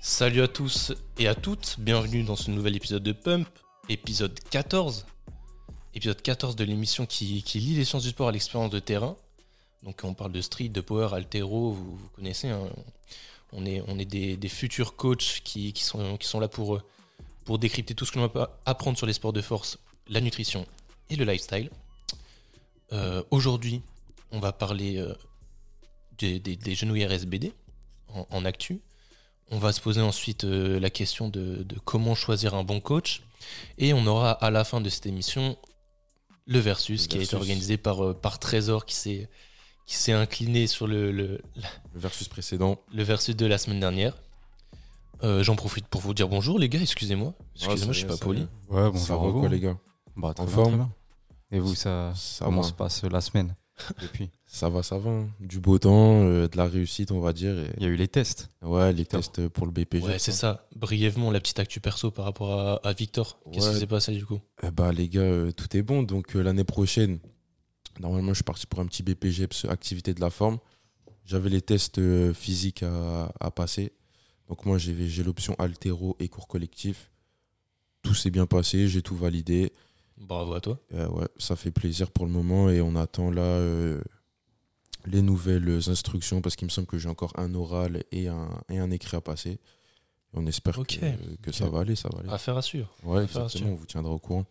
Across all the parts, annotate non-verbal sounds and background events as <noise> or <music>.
Salut à tous et à toutes, bienvenue dans ce nouvel épisode de Pump, épisode 14. Épisode 14 de l'émission qui, lie les sciences du sport à l'expérience de terrain. Donc on parle de street, de power, altéro, vous, vous connaissez. hein. On est, on est des, des futurs coachs qui, qui sont, qui sont là pour, pour décrypter tout ce que l'on peut apprendre sur les sports de force, la nutrition et le lifestyle. Euh, Aujourd'hui, on va parler euh, des, des, des genouillères SBD en, en actu. On va se poser ensuite euh, la question de, de comment choisir un bon coach. Et on aura à la fin de cette émission le versus, Le qui a été organisé par, par Trésor qui s'est qui s'est incliné sur le, le, Le versus précédent. le versus de la semaine dernière. Euh, J'en profite pour vous dire bonjour les gars, excusez-moi. Excusez-moi, Ah, je suis pas poli. Ouais, bon, ça va quoi les gars Bah, très En bien, forme très bien. Et vous, ça, Ça comment va. se passe la semaine depuis Ça va, ça va. hein. Du beau temps, euh, de la réussite, on va dire. et- Il y a eu les tests. Ouais, les tests pour le BPG. Ouais, c'est ça. Brièvement, la petite actu perso par rapport à, à Victor. Qu'est-ce Ouais. qui s'est passé du coup? Eh bah les gars, euh, tout est bon. Donc euh, l'année prochaine, normalement, je suis parti pour un petit BPG, activité de la forme. J'avais les tests euh, physiques à, à passer. Donc moi, j'ai l'option altéro et cours collectif. Tout s'est bien passé, j'ai tout validé. Bravo à toi. Euh, ouais, ça fait plaisir pour le moment et on attend là euh, les nouvelles instructions parce qu'il me semble que j'ai encore un oral et un, et un écrit à passer. On espère que, que ça va aller, ça va aller. Affaire à suivre. ouais, affaire à exactement, suivre. on vous tiendra au courant.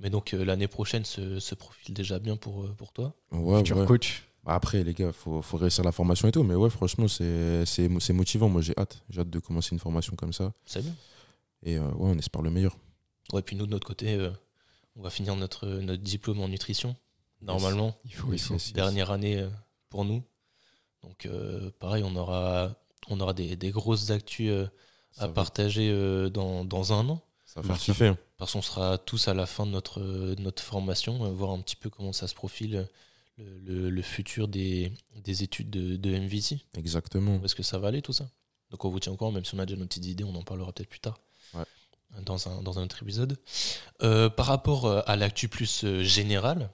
Mais donc euh, l'année prochaine se, se profile déjà bien pour, euh, pour toi. Ouais, Futur ouais. coach. Bah, Après, les gars, faut, faut réussir la formation et tout. Mais ouais, franchement, c'est c'est- c'est motivant. Moi, j'ai hâte. J'ai hâte de commencer une formation comme ça. C'est bien. Et euh, ouais, on espère le meilleur. Ouais, puis nous de notre côté, euh, on va finir notre, notre diplôme en nutrition. Normalement, Il faut, il Yes, faut. yes, yes. dernière année pour nous. Donc euh, pareil, on aura, on aura des, des grosses actus euh, à va- partager euh, dans, dans un an. Ça va faire kiffer. hein. Parce qu'on sera tous à la fin de notre, notre formation, euh, voir un petit peu comment ça se profile, euh, le, le- le futur des, des études de, de MVT. Exactement. Où est-ce que ça va aller tout ça? Donc on vous tient au courant, même si on a déjà nos petites idées, on en parlera peut-être plus tard. Ouais. Dans un, dans un autre épisode. Euh, par rapport à l'actu plus générale,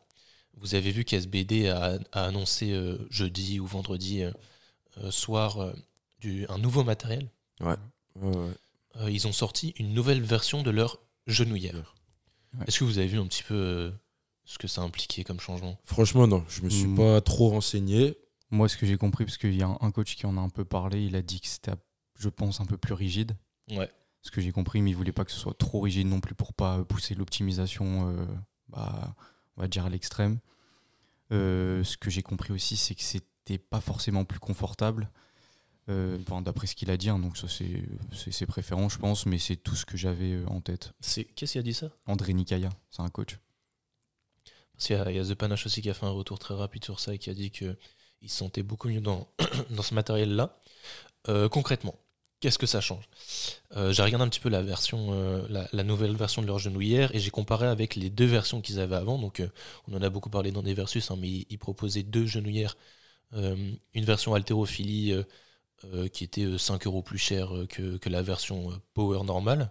vous avez vu qu'SBD a, a annoncé euh, jeudi ou vendredi euh, soir du, un nouveau matériel. Ouais, ouais. Euh, ils ont sorti une nouvelle version de leur genouillère. Ouais. Est-ce que vous avez vu un petit peu euh, ce que ça impliquait comme changement? Franchement, non. Je me suis Mm. pas trop renseigné. Moi, ce que j'ai compris, parce qu'il y a un, coach qui en a un peu parlé, il a dit que c'était, je pense, un peu plus rigide. Ouais. Ce que j'ai compris, mais il voulait pas que ce soit trop rigide non plus pour pas pousser l'optimisation, euh, bah, on va dire à l'extrême. Euh, ce que j'ai compris aussi, c'est que c'était pas forcément plus confortable. Euh, enfin, d'après ce qu'il a dit, hein, donc ça c'est ses préférences, je pense, mais c'est tout ce que j'avais euh, en tête. C'est Qu'est-ce qui a dit ça? André Nikaya, c'est un coach. Parce qu'il y, a- il y a The Panache aussi qui a fait un retour très rapide sur ça et qui a dit qu'il se sentait beaucoup mieux dans, <clears throat> dans ce matériel-là. Euh, concrètement, qu'est-ce que ça change? Euh, J'ai regardé un petit peu la version, euh, la, la nouvelle version de leur genouillère et j'ai comparé avec les deux versions qu'ils avaient avant. Donc, on en a beaucoup parlé dans des versus, hein, mais ils, ils proposaient deux genouillères. Une version haltérophilie qui était euh, 5 euros plus chère euh, que, la version euh, power normale.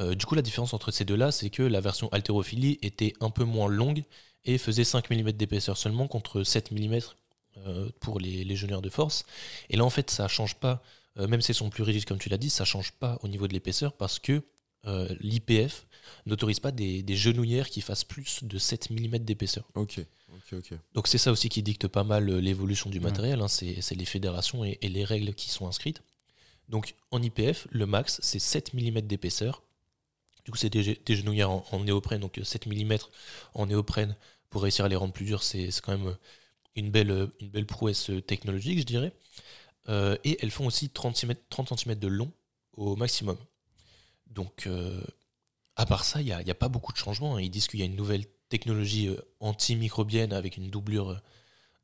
Euh, du coup, la différence entre ces deux-là, c'est que la version haltérophilie était un peu moins longue et faisait 5 mm d'épaisseur seulement contre 7 mm euh, pour les, genouillères de force. Et là, en fait, ça change pas, euh, même si elles sont plus rigides, comme tu l'as dit, ça change pas au niveau de l'épaisseur parce que euh, l'IPF n'autorise pas des, genouillères qui fassent plus de 7 mm d'épaisseur. Donc c'est ça aussi qui dicte pas mal euh, l'évolution du Ouais. matériel, hein, c'est les fédérations et, et les règles qui sont inscrites. Donc en IPF, le max c'est 7 mm d'épaisseur. Du coup c'est des, des genouillères en, en néoprène, donc euh, 7 mm en néoprène pour réussir à les rendre plus durs, c'est quand même euh, une belle, euh, une belle prouesse technologique, je dirais. Euh, et elles font aussi 30 cm, 30 cm de long au maximum. Donc, euh, à part ça, il n'y a, a pas beaucoup de changements. hein. Ils disent qu'il y a une nouvelle technologie euh, antimicrobienne avec une doublure euh,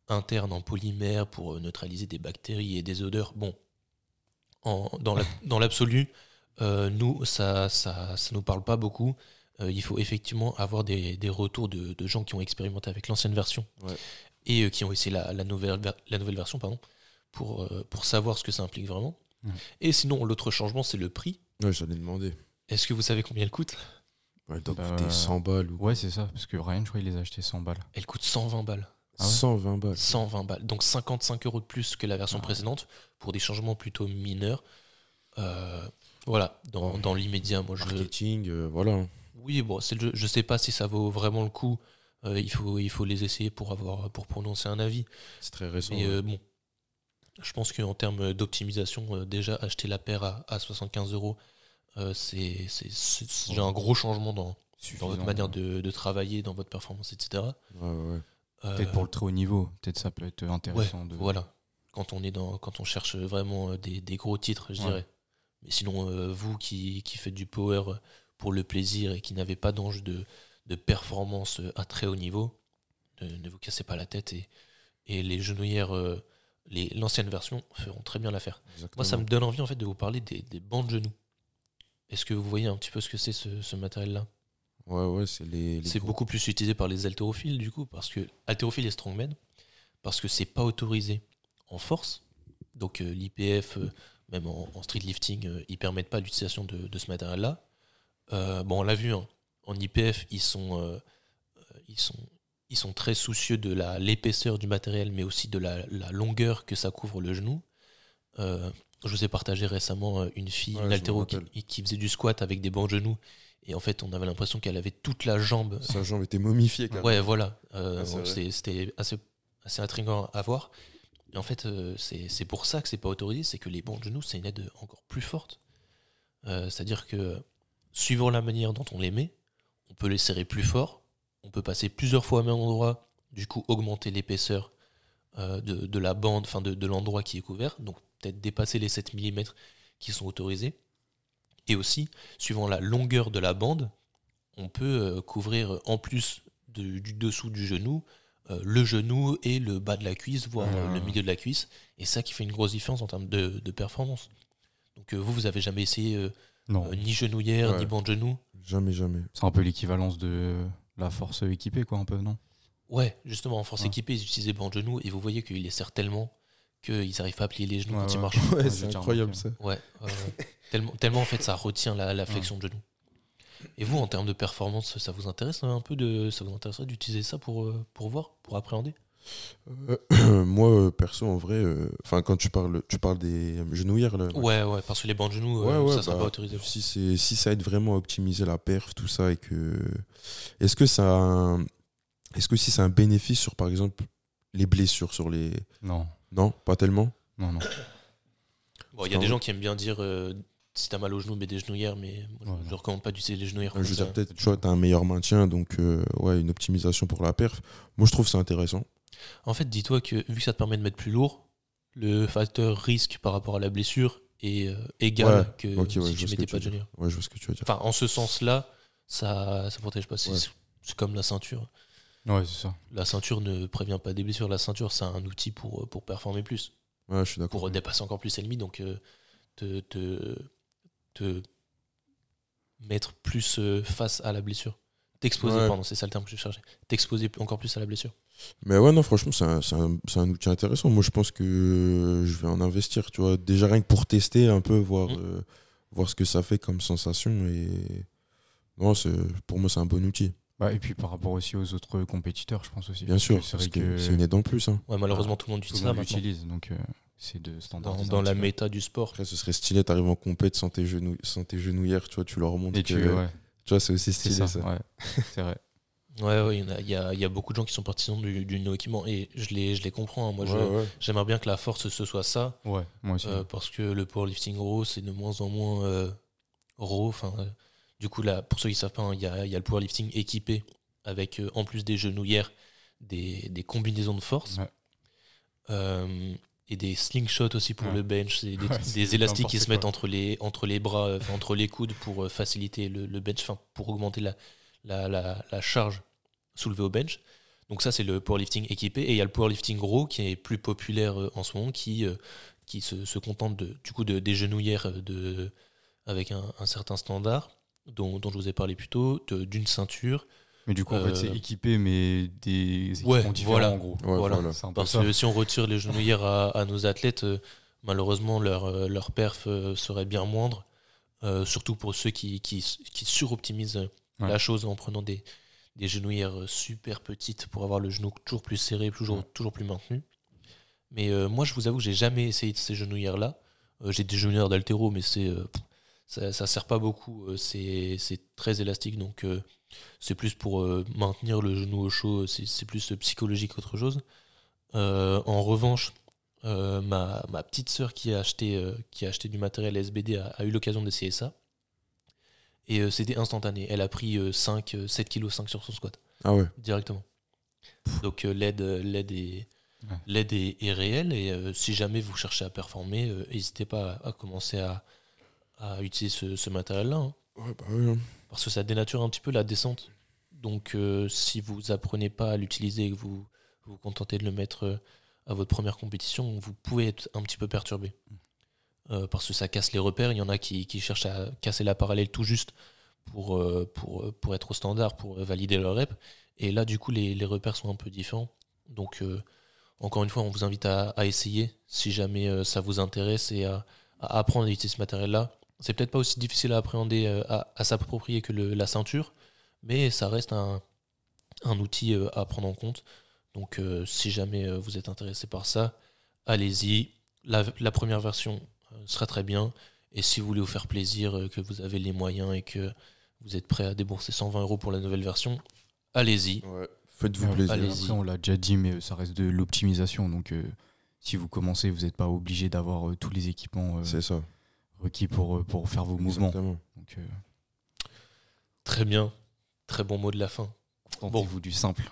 interne en polymère pour euh, neutraliser des bactéries et des odeurs. Bon, en- dans la- dans l'absolu, euh, nous, ça ça, ça nous parle pas beaucoup. Euh, il faut effectivement avoir des, des retours de, de gens qui ont expérimenté avec l'ancienne version Ouais. et euh, qui ont essayé la, la nouvelle, la nouvelle version pardon, pour, pour savoir ce que ça implique vraiment. Et sinon, l'autre changement, c'est le prix. Ouais, j'allais demander. Est-ce que vous savez combien elle coûte? Elle doit Bah, coûter 100 balles ou Ouais, c'est ça, parce que Ryan, je crois, il les a achetés 100 balles. Elle coûte 120 balles. Ah ouais 120 balles. 120 balles. Donc 55 euros de plus que la version Ah. précédente pour des changements plutôt mineurs. Euh, voilà, dans, Ouais. dans l'immédiat, moi je. Marketing, euh, voilà. Oui, bon, c'est. Je sais pas si ça vaut vraiment le coup. Euh, il, faut, il faut les essayer pour, avoir, pour prononcer un avis. C'est très récent. Mais ouais. bon, je pense qu'en termes d'optimisation, euh, déjà acheter la paire à, à 75 euros, euh, c'est déjà un gros changement dans, dans votre manière de, de travailler, dans votre performance, etc. Ouais, ouais, ouais. Euh, Peut-être pour le très haut niveau, peut-être ça peut être ouais, intéressant. de... voilà. Quand on est dans, quand on cherche vraiment euh, des, des gros titres, je dirais. Mais sinon, euh, vous qui, qui faites du power pour le plaisir et qui n'avez pas d'enjeu de, de performance à très haut niveau, ne, ne vous cassez pas la tête et, et les genouillères, l'ancienne version feront très bien l'affaire. Moi, ça me donne envie en fait de vous parler des, des bancs de genoux. Est-ce que vous voyez un petit peu ce que c'est ce, ce matériel-là? Ouais, ouais, c'est les. les C'est beaucoup plus utilisé par les haltérophiles du coup, parce que haltérophiles et strongmen, parce que c'est pas autorisé en force. Donc euh, l'IPF, euh, même en, en street lifting, euh, ils permettent pas l'utilisation de, de ce matériel-là. Bon, on l'a vu, hein, en IPF, ils sont, ils sont, ils sont très soucieux de l'épaisseur du matériel, mais aussi de la, la longueur que ça couvre le genou. Je vous ai partagé récemment euh, une fille, Ouais, une me qui, faisait du squat avec des bancs genoux. Et en fait, on avait l'impression qu'elle avait toute la jambe Sa jambe était momifiée, quand même. Ouais, voilà. Euh, C'était assez, assez intriguant à voir. Et en fait, euh, c'est pour ça que c'est pas autorisé, c'est que les bancs genoux, c'est une aide encore plus forte. Euh, C'est-à-dire que, suivant la manière dont on les met, on peut les serrer plus fort, on peut passer plusieurs fois au même endroit, du coup augmenter l'épaisseur de, de la bande, enfin de, de l'endroit qui est couvert, donc peut-être dépasser les 7 mm qui sont autorisés. Et aussi, suivant la longueur de la bande, on peut euh, couvrir en plus de- du dessous du genou, euh, le genou et le bas de la cuisse, voire euh, Ah. le milieu de la cuisse. Et ça qui fait une grosse différence en termes de, de performance. Donc euh, vous, vous avez jamais essayé euh, Non, euh, ni genouillère, Ouais. ni banc de genou? Jamais, jamais. c'est un peu l'équivalence de la force équipée, quoi, un peu, non? Ouais, justement, en force Ouais. équipée, ils utilisaient banc de genou et vous voyez qu'ils les serrent tellement qu'ils n'arrivent pas à plier les genoux Ouais, quand ils marchent. <laughs> Ouais, c'est incroyable ça. Ouais, <laughs> tellement, tellement en fait ça retient la, la flexion de genou. Et vous, en termes de performance, ça vous intéresse un peu de, ça vous intéresserait d'utiliser ça pour, euh, pour voir, pour appréhender? Euh, <clears throat> moi, euh, perso, en vrai, euh, enfin, quand tu parles, tu parles des genouillères, là. Ouais, ouais, parce que les bancs de genoux, Ouais, euh, ouais, ça sera bah, pas autorisé. Si, c'est- si ça aide vraiment à optimiser la perf, tout ça, et que. Est-ce que ça. a un- Est-ce que si c'est un bénéfice sur, par exemple, les blessures sur les. Non, Non, pas tellement? Non, non. Bon, il y a des gens qui aiment bien dire euh, si t'as mal au genou, mets des genouillères, mais moi, je, Ouais, je non. recommande pas d'utiliser les genouillères. Je veux dire, peut-être, tu vois, t'as un meilleur maintien, donc, euh, ouais, une optimisation pour la perf. Moi, je trouve ça intéressant. En fait, dis-toi que vu que ça te permet de mettre plus lourd, le facteur risque par rapport à la blessure est euh, égal Ouais, que ok, ouais, si tu mettais pas de genouillères. Ouais, je vois ce que tu veux dire. Enfin, en ce sens-là, ça, ça protège pas. C'est Ouais. c'est comme la ceinture. Ouais, c'est ça. La ceinture ne prévient pas des blessures. La ceinture, c'est un outil pour, pour performer plus, Ouais, je suis d'accord. pour dépasser encore plus l'ennemi. Donc, euh, te, te, te mettre plus euh, face à la blessure. T'exposer, Ouais. pardon, c'est ça le terme que je cherchais. T'exposer encore plus à la blessure. Mais ouais, non, franchement, c'est un, c'est un- outil intéressant. Moi, je pense que je vais en investir, tu vois. Déjà, rien que pour tester un peu, voir, Mm. euh, voir ce que ça fait comme sensation. Et non, c'est- pour moi, c'est un bon outil. Et puis par rapport aussi aux autres compétiteurs, je pense aussi. Bien sûr, c'est que une aide en plus. hein. Ouais, malheureusement, tout le monde tout utilise le ça l'utilise, donc euh, c'est de Dans, standardiser. dans la méta du sport. Après, ce serait stylé, t'arrives en compète sans tes, genoux, sans tes genouillères, tu vois, tu leur montres Et que. tu, ouais, Tu vois, c'est aussi stylé, ça, ça. ouais, c'est vrai. <laughs> Ouais, ouais, il y, a- il y a, il y a beaucoup de gens qui sont partisans du, du no équipement et je les, je les comprends. hein. Moi, Ouais, j'aimerais bien que la force ce soit ça Ouais, moi aussi. euh, parce que le powerlifting raw c'est de moins en moins euh, raw. Enfin, euh, du coup, là, pour ceux qui ne savent pas, hein, il y, a, il y a le powerlifting équipé avec euh, en plus des genouillères, des, des combinaisons de force Ouais. euh, et des slingshots aussi pour Ouais. le bench, des, <laughs> Ouais, des c'est élastiques qui se mettent entre les, entre les bras, euh, entre les coudes pour faciliter le, le bench, pour augmenter la, la, la, la charge soulevée au bench. Donc ça, c'est le powerlifting équipé. Et il y a le powerlifting raw qui est plus populaire en ce moment, qui, qui se, se contente de, du coup de, des genouillères de, avec un, un certain standard dont, dont je vous ai parlé plus tôt, d'une ceinture. Mais du coup, en fait, c'est euh, équipé, mais des équipements Ouais, différents, voilà. en gros. Ouais, Voilà. voilà. Parce que si on retire les genouillères à, à nos athlètes, euh, malheureusement, leur, euh, leur perf serait bien moindre. Euh, surtout pour ceux qui, qui, qui suroptimisent Ouais. la chose en prenant des, des genouillères super petites pour avoir le genou toujours plus serré, toujours, Ouais. toujours plus maintenu. Mais euh, moi, je vous avoue, j'ai jamais essayé de ces genouillères-là. Euh, j'ai des genouillères d'altéro, mais c'est euh, ça, ça sert pas beaucoup. Euh, c'est c'est très élastique, donc euh, c'est plus pour euh, maintenir le genou au chaud. C'est c'est plus psychologique qu'autre chose. Euh, en revanche, euh, ma, ma petite sœur qui a acheté, euh, qui a acheté du matériel SBD a, a eu l'occasion d'essayer ça. Et euh, c'était instantané. Elle a pris euh, 5, euh, 7 kg 5 sur son squat Ah ouais. directement. Donc euh, l'aide, l'aide est, Ouais. l'aide est, est réelle et euh, si jamais vous cherchez à performer, euh, n'hésitez pas à, à commencer à, à utiliser ce, ce matériel-là. hein. Ouais, bah hein. parce que ça dénature un petit peu la descente. Donc euh, si vous apprenez pas à l'utiliser et que vous vous contentez de le mettre euh, à votre première compétition, vous pouvez être un petit peu perturbé. Euh, parce que ça casse les repères. Il y en a qui, qui cherchent à casser la parallèle tout juste pour, euh, pour, euh, pour être au standard, pour euh, valider leur rep. Et là, du coup, les, les repères sont un peu différents. Donc, euh, encore une fois, on vous invite à, à essayer si jamais euh, ça vous intéresse et à, à apprendre à utiliser ce matériel-là. C'est peut-être pas aussi difficile à appréhender, euh, à, à s'approprier que le- la ceinture, mais ça reste un, un outil euh, à prendre en compte. Donc, euh, si jamais vous êtes intéressé par ça, allez-y. La, la première version sera très bien. Et si vous voulez vous faire plaisir, que vous avez les moyens et que vous êtes prêt à débourser 120 euros pour la nouvelle version, allez-y. Ouais. Faites-vous Ouais, plaisir. Après, on l'a déjà dit, mais ça reste de l'optimisation. Donc, euh, si vous commencez, vous n'êtes pas obligé d'avoir euh, tous les équipements euh, C'est ça. Requis pour, euh, pour faire vos mouvements. Exactement. Donc, euh, Très bien. Très bon mot de la fin. contentez-vous du simple.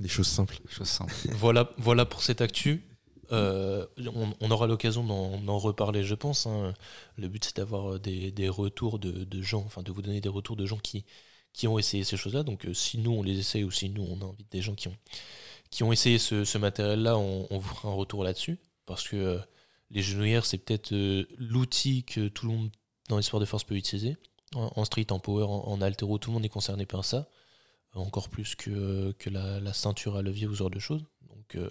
Les choses simples. Chose simple. <laughs> voilà, voilà pour cette actu. Euh, on, on aura l'occasion d'en reparler, je pense. hein. Le but, c'est d'avoir des, des retours de, de gens, enfin de vous donner des retours de gens qui, qui ont essayé ces choses-là. Donc, euh, si nous, on les essaye ou si nous, on invite des gens qui ont, qui ont essayé ce, ce matériel-là, on, on vous fera un retour là-dessus. Parce que euh, les genouillères, c'est peut-être euh, l'outil que tout le monde dans les sports de force peut utiliser. En, en street, en power, en, en altéro, tout le monde est concerné par ça. Encore plus que, que la, la ceinture à levier ou ce genre de choses. Donc, euh,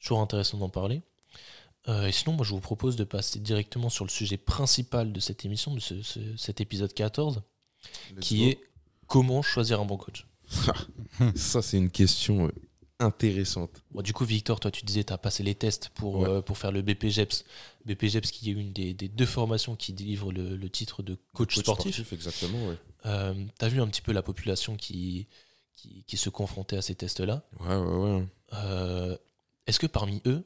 toujours intéressant d'en parler. Euh, et sinon, moi, je vous propose de passer directement sur le sujet principal de cette émission, de ce- ce- cet épisode 14, qui est comment choisir un bon coach. <laughs> Ça, c'est une question euh, intéressante. Bon, du coup, Victor, toi, tu disais tu as passé les tests pour, Ouais. euh, pour faire le BPGEPS. BPGEPS qui est une des, des deux formations qui délivre le, le titre de coach, sportif. exactement, ouais. Euh, tu as vu un petit peu la population qui, qui, qui se confrontait à ces tests-là. Ouais, ouais, ouais. Euh, Est-ce que parmi eux,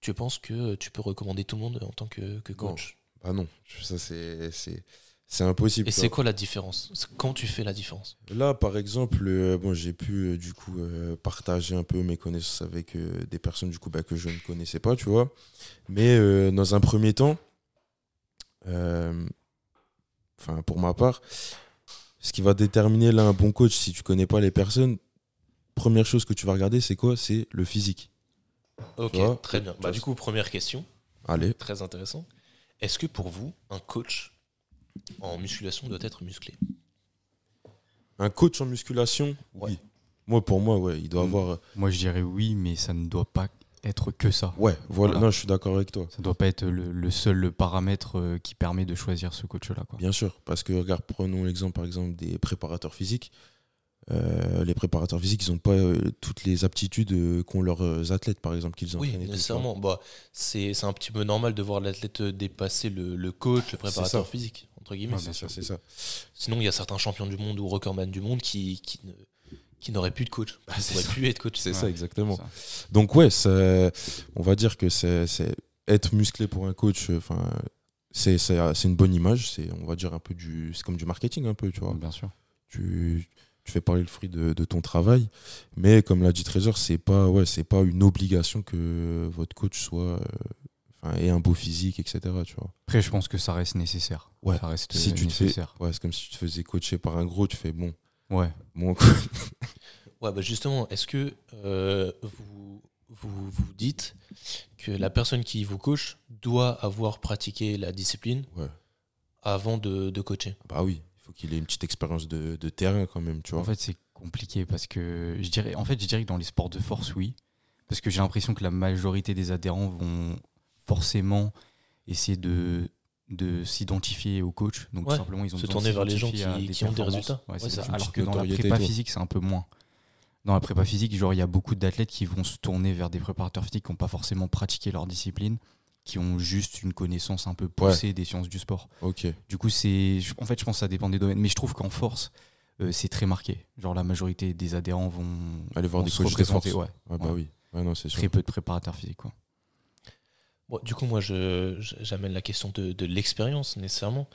tu penses que tu peux recommander tout le monde en tant que, que coach? Bah non, ça, c'est, c'est, impossible. Et c'est quoi la différence? Quand tu fais la différence? Là, par exemple, euh, bon, j'ai pu euh, du coup euh, partager un peu mes connaissances avec des personnes du coup bah, que je ne connaissais pas, tu vois. Mais dans un premier temps, enfin pour ma part, ce qui va déterminer là un bon coach, si tu connais pas les personnes, première chose que tu vas regarder, c'est quoi? C'est le physique. Ok, très bien. Bah, du coup, première question, Allez. très intéressant. Est-ce que pour vous, un coach en musculation doit être musclé Un coach en musculation, Ouais. oui. Moi, pour moi, ouais, il doit Mm. avoir. euh, Moi, je dirais oui, mais ça ne doit pas être que ça. Ouais, voilà. Voilà. Non, je suis d'accord avec toi. Ça ne doit pas être le, le seul paramètre euh, qui permet de choisir ce coach-là. Bien sûr, parce que regarde, prenons l'exemple par exemple des préparateurs physiques. Euh, les préparateurs physiques, ils n'ont pas euh, toutes les aptitudes euh, qu'ont leurs athlètes, par exemple, qu'ils Oui, et tout, nécessairement. Bah, c'est c'est un petit peu normal de voir l'athlète dépasser le, le coach, le préparateur physique, entre guillemets. Ouais, tu vois. C'est ça, c'est ça. Sinon, il y a certains champions du monde ou recordman du monde qui, qui ne- qui n'auraient plus de coach. Bah, Qui plus être coach. C'est Ouais, ça, exactement. Ça. Donc, ouais, on va dire que c'est c'est- être musclé pour un coach, euh, enfin, c'est c'est- c'est une bonne image. C'est, on va dire, un peu du. C'est comme du marketing, un peu, tu vois. Bien sûr. tu, tu fais parler le fruit de, de ton travail. Mais comme l'a dit Trésor, c'est pas, ouais, c'est pas une obligation que votre coach soit, euh, enfin, ait un beau physique, etc. Tu vois. Après, je pense que ça reste nécessaire. Ouais, Ça reste Si tu te fais, nécessaire. ouais, c'est comme si tu te faisais coacher par un gros, tu fais bon, Ouais. bon <laughs> Ouais, bah justement, est-ce que euh, vous, vous vous dites que la personne qui vous coach doit avoir pratiqué la discipline Ouais. avant de, de coacher? Bah oui, il faut qu'il ait une petite expérience de, de terrain quand même, tu vois. En fait, c'est compliqué parce que je dirais, en fait, je dirais que dans les sports de force, oui, parce que j'ai l'impression que la majorité des adhérents vont forcément essayer de de s'identifier au coach. Donc Ouais, tout simplement, ils ont se tourner vers les gens qui- des qui ont des résultats. Ouais, Ouais, ça. Alors que dans la prépa physique, c'est un peu moins. Dans la prépa physique, genre, il y a beaucoup d'athlètes qui vont se tourner vers des préparateurs physiques qui n'ont pas forcément pratiqué leur discipline, qui ont juste une connaissance un peu poussée des sciences du sport. Ok. Du coup, c'est, en fait, je pense que ça dépend des domaines. Mais je trouve qu'en force, euh, c'est très marqué. Genre, la majorité des adhérents vont Aller voir vont des se coachs de force. Ouais. Ouais, bah Ouais. oui. Ouais, non, c'est sûr. Très peu de préparateurs physiques. Quoi. Bon, du coup, moi, je- je- j'amène la question de, de l'expérience, nécessairement.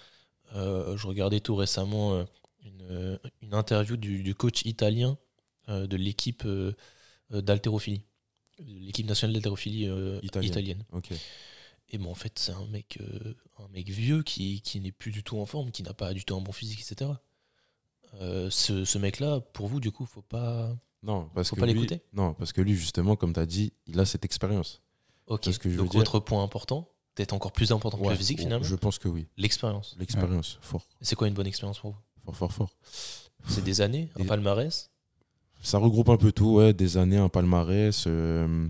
Euh, je regardais tout récemment euh, une, euh, une interview du, du coach italien euh, de l'équipe d'haltérophilie, l'équipe nationale d'haltérophilie Italienne. Et bon, en fait, c'est un mec, un mec vieux qui, qui n'est plus du tout en forme, qui n'a pas du tout un bon physique, etc. Ce ce mec-là, pour vous, du coup, faut pas. Non, parce Faut que pas l'écouter? Non, parce que lui, justement, comme tu as dit, il a cette expérience. Ok. Que je veux Donc, dire. autre point important, peut-être encore plus important que Ouais, le physique, ouais, finalement, Je pense que oui. l'expérience. L'expérience, fort. C'est quoi une bonne expérience pour vous Fort, fort, fort. C'est des années, un Des- palmarès Ça regroupe un peu tout, ouais, des années, un palmarès. euh,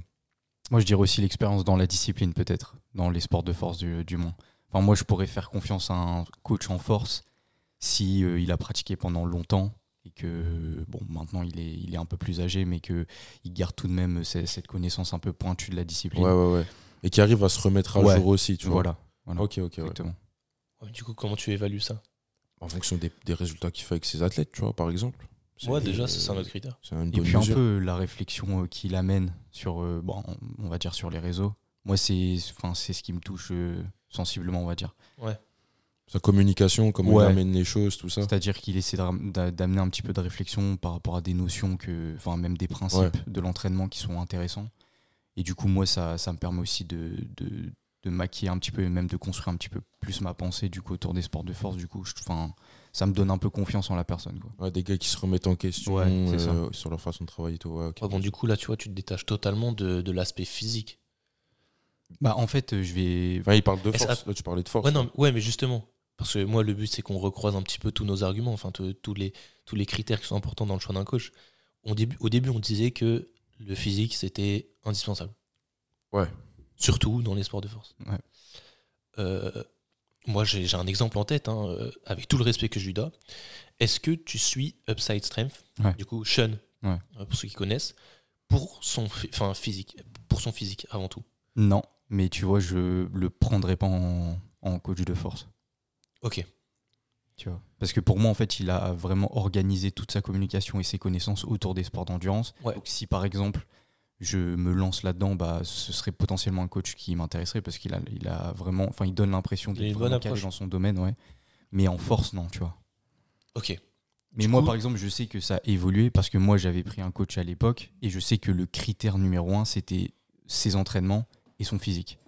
Moi, je dirais aussi l'expérience dans la discipline, peut-être, dans les sports de force du, du moins. Enfin, moi, je pourrais faire confiance à un coach en force si euh, il a pratiqué pendant longtemps et que, bon, maintenant il est, il est un peu plus âgé, mais que il garde tout de même ce- cette connaissance un peu pointue de la discipline. Ouais, ouais, ouais. Et qui arrive à se remettre à Ouais. jour aussi, tu vois. voilà. voilà. Ok, ok, ouais. Exactement. Ouais, Du coup, comment tu évalues ça En fonction des, des résultats qu'il fait avec ses athlètes, tu vois, par exemple. Ouais, déjà, c'est un autre critère. Et puis un peu la réflexion euh, qu'il amène sur, euh, bon, on va dire sur les réseaux. Moi, c'est, enfin, c'est ce qui me touche euh, sensiblement, on va dire. Sa communication, comment Ouais. il amène les choses, tout ça. C'est-à-dire qu'il essaie d'amener un petit peu de réflexion par rapport à des notions que, enfin, même des principes Ouais. de l'entraînement qui sont intéressants. Et du coup, moi, ça, ça me permet aussi de, de, de maquiller un petit peu et même de construire un petit peu plus ma pensée du coup autour des sports de force. Du coup, je- enfin, ça me donne un peu confiance en la personne. Quoi. Ouais, des gars qui se remettent en question Ouais, euh, sur leur façon de travailler tout. Ouais, ok. Ouais, bon, du coup, là, tu vois, tu te détaches totalement de, de l'aspect physique. Bah, en fait, euh, je vais. Enfin, il parle de force. Là, tu parlais de force. Ouais, non, ouais, mais justement, parce que moi, le but, c'est qu'on recroise un petit peu tous nos arguments, enfin, tous- les, tous les critères qui sont importants dans le choix d'un coach. On au début, on disait que le physique, c'était indispensable. Ouais. Surtout dans les sports de force. Ouais. Euh, moi, j'ai un exemple en tête, hein, euh, avec tout le respect que je lui dois. Est-ce que tu suis Upside Strength, Ouais. du coup, Sean, Ouais. euh, pour ceux qui connaissent, pour son, enfin, physique, pour son physique avant tout Non, mais tu vois, je le prendrai pas en, en coach de force. Ok. Tu vois. Parce que pour moi, en fait, il a vraiment organisé toute sa communication et ses connaissances autour des sports d'endurance. Ouais. Donc, si par exemple, je me lance là-dedans, bah, ce serait potentiellement un coach qui m'intéresserait parce qu'il a, il a vraiment, enfin, il donne l'impression d'être bonne vraiment calé dans son domaine, ouais. Mais en force, non, tu vois. Ok. Mais Du moi, coup- par exemple, je sais que ça a évolué parce que moi, j'avais pris un coach à l'époque et je sais que le critère numéro un, c'était ses entraînements et son physique.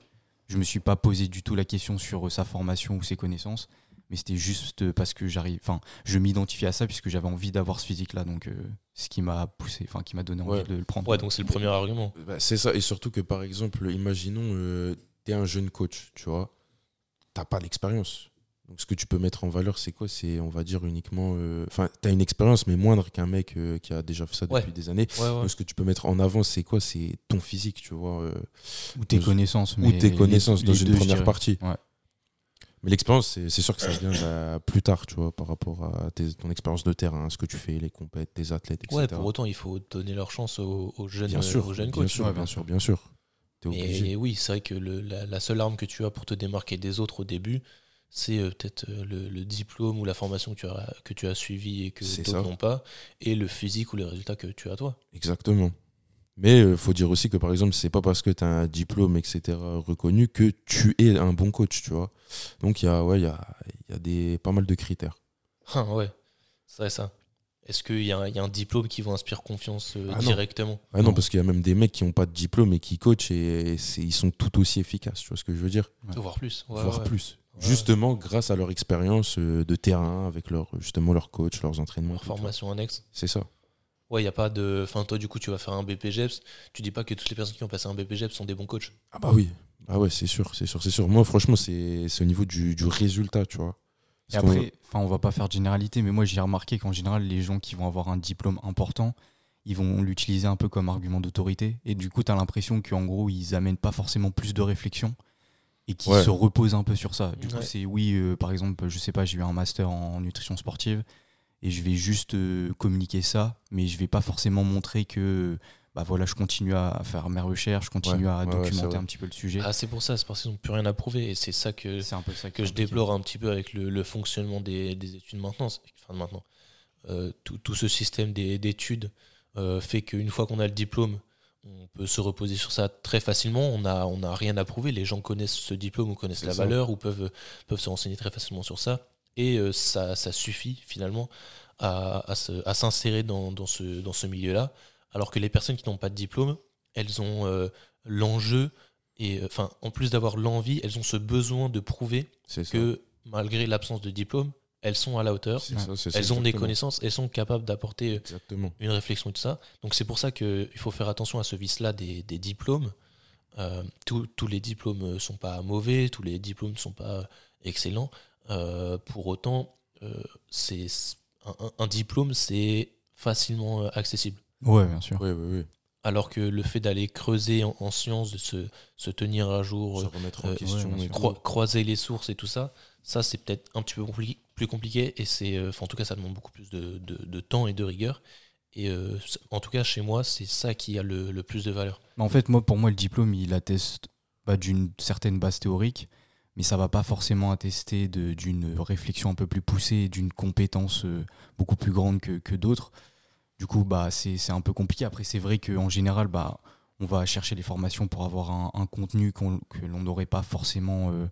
Je me suis pas posé du tout la question sur euh, sa formation ou ses connaissances, mais c'était juste parce que j'arrive, enfin, je m'identifiais à ça puisque j'avais envie d'avoir ce physique-là, donc euh, ce qui m'a poussé, enfin, qui m'a donné envie Ouais. de le prendre. Ouais, donc c'est le premier argument. Bah, c'est ça, et surtout que par exemple, imaginons, euh, tu es un jeune coach, tu vois, t'as pas l'expérience. Donc ce que tu peux mettre en valeur, c'est quoi? C'est, on va dire, uniquement. euh, Enfin, tu as une expérience, mais moindre qu'un mec euh, qui a déjà fait ça depuis Ouais. des années. Ouais, ouais. Donc ce que tu peux mettre en avant, c'est quoi? C'est ton physique, tu vois, euh, Ou tes connaissances. ou tes les- connaissances dans les une deux, première partie. Mais l'expérience, c'est, sûr que ça vient plus tard, tu vois, par rapport à tes- ton expérience de terrain, ce que tu fais, les compètes, tes athlètes, etc. Ouais, pour autant, il faut donner leur chance aux, aux jeunes, bien sûr, aux jeunes bien coachs. sûr, bien bien sûr, bien sûr. T'es obligé. Et oui, c'est vrai que le- la, la seule arme que tu as pour te démarquer des autres au début, c'est euh, peut-être euh, le, le diplôme ou la formation que tu as, que tu as suivi et que d'autres n'ont pas, et le physique ou les résultats que tu as toi. Exactement. Mais il faut dire aussi que par exemple, c'est pas parce que tu as un diplôme, etc., reconnu que tu es un bon coach, tu vois. Donc il y a, ouais, y a, y a des, pas mal de critères. <laughs> Ah, ouais, c'est ça. Est-ce qu'il y, a un- il y a un diplôme qui vous inspire confiance euh, Ah non. directement? Ah non, Non. parce qu'il y a même des mecs qui n'ont pas de diplôme et qui coachent et ils sont tout aussi efficaces, tu vois ce que je veux dire? Ouais. Voire plus. ouais, Voire ouais. plus. Justement grâce à leur expérience euh, de terrain avec leur, justement leur coach, leurs entraînements. Leur formation annexe. C'est ça. Ouais, il n'y a pas de. Enfin, toi, du coup, tu vas faire un BPGEPS. Tu dis pas que toutes les personnes qui ont passé un BPGEPS sont des bons coachs. Ah bah oui. Ah ouais, c'est sûr, c'est sûr, c'est sûr. Moi, franchement, c'est c'est au niveau du, du résultat, tu vois. Et après, enfin, on va pas faire de généralité, mais moi j'ai remarqué qu'en général, les gens qui vont avoir un diplôme important, ils vont l'utiliser un peu comme argument d'autorité. Et du coup, tu as l'impression qu'en gros, ils amènent pas forcément plus de réflexion. et qui Ouais. se repose un peu sur ça. Du coup, c'est oui, euh, par exemple, je sais pas, j'ai eu un master en nutrition sportive et je vais juste euh, communiquer ça, mais je vais pas forcément montrer que bah voilà, je continue à faire mes recherches, je continue Ouais, à ouais, documenter un petit peu le sujet. Ah, c'est pour ça, c'est parce qu'ils n'ont plus rien à prouver. Et c'est ça que, c'est un peu ça qui que je déplore un petit peu avec le, le fonctionnement des, des études maintenant. Enfin, maintenant. Euh, tout, tout ce système des- d'études euh, fait qu'une fois qu'on a le diplôme, on peut se reposer sur ça très facilement. On n'a on a rien à prouver. Les gens connaissent ce diplôme ou connaissent la ça. valeur ou peuvent, peuvent se renseigner très facilement sur ça. Et euh, ça, ça suffit finalement à, s'insérer dans, dans ce, dans ce milieu-là. Alors que les personnes qui n'ont pas de diplôme, elles ont euh, l'enjeu, et euh, enfin, en plus d'avoir l'envie, elles ont ce besoin de prouver que malgré l'absence de diplôme, elles sont à la hauteur, ça, ça, elles ont des connaissances, elles sont capables d'apporter une réflexion et tout ça. Donc c'est pour ça qu'il faut faire attention à ce vice-là des, des diplômes. Euh, tous- tous les diplômes ne sont pas mauvais, tous les diplômes ne sont pas excellents. Euh, pour autant, euh, c'est un, diplôme, c'est facilement euh, accessible. Ouais, bien sûr. Oui, oui, oui. Alors que le fait d'aller creuser en, en sciences, de se, se tenir à jour, Se remettre en question. ouais, croiser les sources et tout ça, ça c'est peut-être un petit peu compli- plus compliqué et c'est, euh, en tout cas ça demande beaucoup plus de, de- de temps et de rigueur. Et euh, en tout cas chez moi c'est ça qui a le, le plus de valeur. Mais En fait, moi, pour moi, le diplôme, il atteste bah, d'une certaine base théorique, mais ça va pas forcément attester d'une réflexion un peu plus poussée, d'une compétence euh, beaucoup plus grande que, d'autres. Du coup, bah, c'est un peu compliqué. Après, c'est vrai qu'en général, bah, on va chercher les formations pour avoir un, contenu que l'on n'aurait pas forcément euh,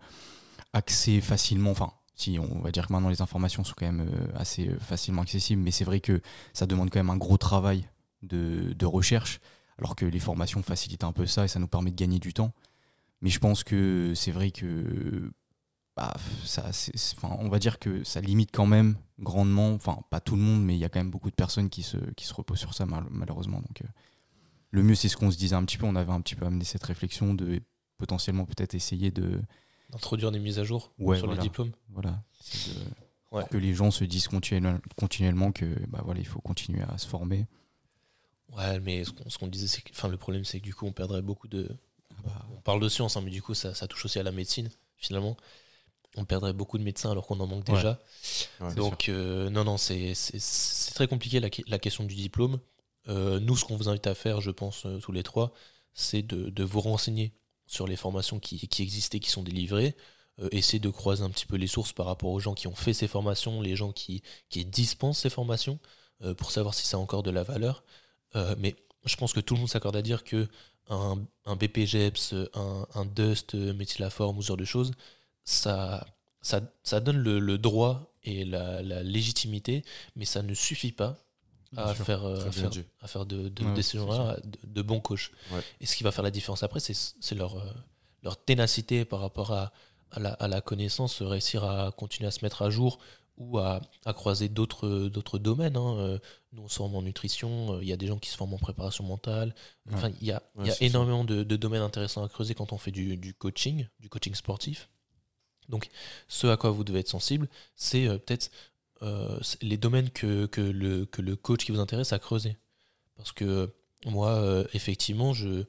accès facilement. Enfin, si, on va dire que maintenant les informations sont quand même euh, assez facilement accessibles, mais c'est vrai que ça demande quand même un gros travail de recherche alors que les formations facilitent un peu ça et ça nous permet de gagner du temps. Mais je pense que c'est vrai que bah, ça, enfin, on va dire que ça limite quand même grandement, enfin pas tout le monde, mais il y a quand même beaucoup de personnes qui se, qui se reposent sur ça mal- malheureusement. Donc euh, le mieux c'est ce qu'on se disait un petit peu, on avait un petit peu amené cette réflexion de potentiellement peut-être essayer de D'introduire des mises à jour Ouais, sur voilà. les diplômes. voilà c'est de- Ouais. pour que les gens se disent continuellement, continuellement que bah voilà il faut continuer à se former. Ouais, mais ce qu'on, ce qu'on disait, c'est que, enfin le problème c'est que du coup on perdrait beaucoup de. On parle de science, hein, mais du coup ça, ça touche aussi à la médecine finalement. On perdrait beaucoup de médecins alors qu'on en manque déjà. Ouais, Donc, euh, non, non, c'est très compliqué la, la question du diplôme. Euh, nous, ce qu'on vous invite à faire, je pense, euh, tous les trois, c'est de, de vous renseigner sur les formations qui, qui existent et qui sont délivrées. Euh, essayer de croiser un petit peu les sources par rapport aux gens qui ont fait ces formations, les gens qui, qui dispensent ces formations, pour savoir si ça a encore de la valeur. Mais je pense que tout le monde s'accorde à dire que un, un BPGEPS, un, un Dust, Méthylaforme ou ce genre de choses, ça, ça, ça donne le, le droit et la, la légitimité, mais ça ne suffit pas à faire, euh, à faire, dit. à faire de, de, Ouais, ces gens-là de, de bons coachs. Ouais. Et ce qui va faire la différence après, c'est c'est leur, euh, leur ténacité par rapport à, à, la, à la connaissance, réussir à continuer à se mettre à jour ou à, à croiser d'autres d'autres domaines. hein. Euh, Nous, on se forme en nutrition, euh, il y a des gens qui se forment en préparation mentale. Enfin, il y a, y a énormément de, de domaines intéressants à creuser quand on fait du, du coaching, du coaching sportif. Donc, ce à quoi vous devez être sensible, c'est euh, peut-être euh, les domaines que, que, le, que le coach qui vous intéresse à creuser. Parce que moi, euh, effectivement, je-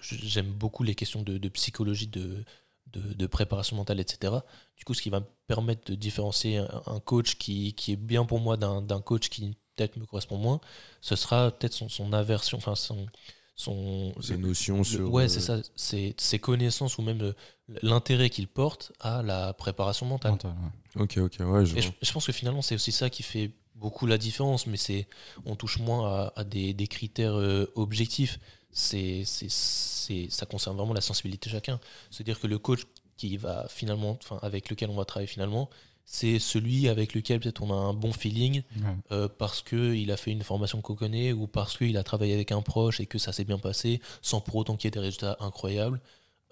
j'aime beaucoup les questions de, de psychologie, de, de, de préparation mentale, etc. Du coup, ce qui va me permettre de différencier un, un coach qui, qui est bien pour moi d'un, coach qui peut-être me correspond moins, ce sera peut-être son, son aversion, enfin son... son Ces le- notions le- sur. ouais, euh, c'est ça, c'est ses connaissances ou même l'intérêt qu'il porte à la préparation mentale. mental, ouais. Ok, ok, ouais, je Et je, vois. je pense que finalement, c'est aussi ça qui fait beaucoup la différence, mais c'est on touche moins à, à des, des critères euh, objectifs. C'est, c'est, c'est- ça concerne vraiment la sensibilité de chacun. C'est-à-dire que le coach qui va finalement, enfin, avec lequel on va travailler finalement, c'est celui avec lequel peut-être on a un bon feeling Ouais. euh, parce qu'il a fait une formation qu'on connaît ou parce qu'il a travaillé avec un proche et que ça s'est bien passé sans pour autant qu'il y ait des résultats incroyables.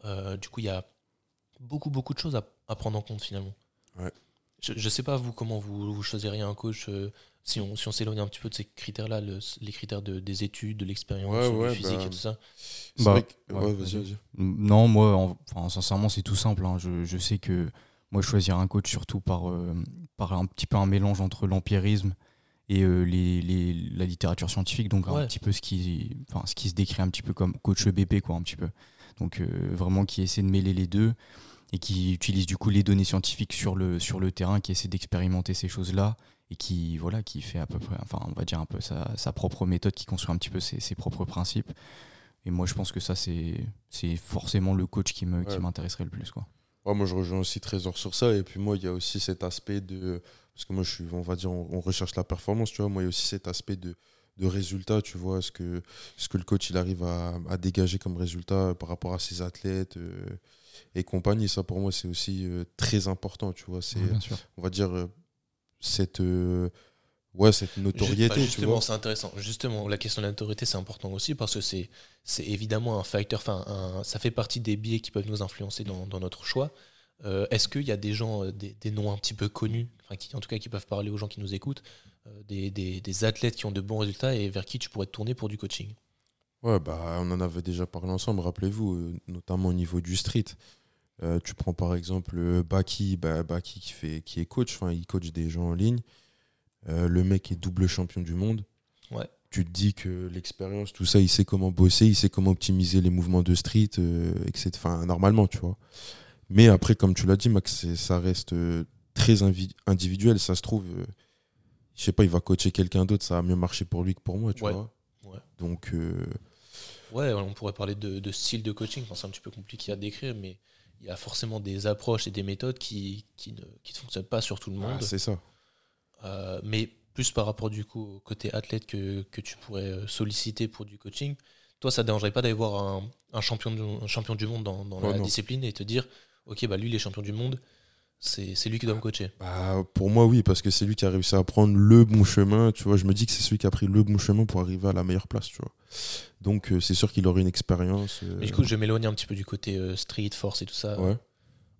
Euh, du coup, il y a beaucoup, beaucoup de choses à, à prendre en compte finalement. Ouais. Je ne sais pas, vous, comment vous, vous choisiriez un coach euh, si on si on s'éloigne un petit peu de ces critères-là, le- les critères de, des études, de l'expérience, Ouais, du ouais, physique bah, et tout ça. C'est Bah, vrai que- ouais, ouais, vas-y, vas-y. vas-y. Non, moi, en- enfin, sincèrement, c'est tout simple. hein. Je, je sais que moi, je choisirais un coach surtout par, euh, par un petit peu un mélange entre l'empirisme et euh, les, les- la littérature scientifique, donc Ouais. un petit peu ce qui, enfin, ce qui se décrit un petit peu comme coach BP, quoi, un petit peu. Donc euh, vraiment qui essaie de mêler les deux et qui utilise du coup les données scientifiques sur le, sur le terrain, qui essaie d'expérimenter ces choses-là et qui voilà qui fait à peu près, enfin on va dire un peu sa, sa propre méthode, qui construit un petit peu ses, ses propres principes. Et moi je pense que ça c'est c'est forcément le coach qui me qui m'intéresserait le plus quoi. Ouais, moi, je rejoins aussi Trésor sur ça. Et puis, moi, il y a aussi cet aspect de. Parce que moi, je suis, on va dire, on, on recherche la performance, tu vois. Moi, il y a aussi cet aspect de, de résultat, tu vois. Ce que, ce que le coach, il arrive à, à dégager comme résultat par rapport à ses athlètes euh, et compagnie? Ça, pour moi, c'est aussi euh, très important, tu vois. C'est, on va dire, euh, cette. euh, ouais, cette notoriété, bah, justement, c'est intéressant. Justement, la question de la notoriété, c'est important aussi parce que c'est, c'est évidemment un facteur, enfin, ça fait partie des biais qui peuvent nous influencer dans, dans notre choix. Euh, est-ce qu'il y a des gens, euh, des, des noms un petit peu connus, enfin, qui, en tout cas qui peuvent parler aux gens qui nous écoutent, euh, des, des- des athlètes qui ont de bons résultats et vers qui tu pourrais te tourner pour du coaching? Ouais, bah, on en avait déjà parlé ensemble, rappelez-vous, notamment au niveau du street. Euh, tu prends par exemple euh, Baki, bah, Baki qui, fait, qui est coach, enfin il coach des gens en ligne. Euh, le mec est double champion du monde. Ouais. Tu te dis que l'expérience, tout ça, il sait comment bosser, il sait comment optimiser les mouvements de street, euh, etc. Enfin, normalement, tu vois. Mais après, comme tu l'as dit, Max, ça reste très individuel. Ça se trouve, je sais pas, il va coacher quelqu'un d'autre, ça va mieux marcher pour lui que pour moi, tu Ouais. vois. Ouais. Donc, Ouais, on pourrait parler de, de style de coaching, Enfin, c'est un petit peu compliqué à décrire, mais il y a forcément des approches et des méthodes qui, qui ne, qui ne fonctionnent pas sur tout le monde. ah, c'est ça. Euh, mais plus par rapport du coup au côté athlète que, que tu pourrais euh, solliciter pour du coaching. Toi, ça ne dérangerait pas d'aller voir un, un champion, du, un champion du monde dans, dans Oh la non. discipline et te dire, ok, bah lui, il est champion du monde, c'est lui qui doit me coacher. Bah, pour moi, oui, parce que c'est lui qui a réussi à prendre le bon chemin. Tu vois, je me dis que c'est celui qui a pris le bon chemin pour arriver à la meilleure place, tu vois. Donc, euh, c'est sûr qu'il aurait une expérience. euh, Mais du coup, je vais m'éloigner un petit peu du côté euh, street, force et tout ça. ouais.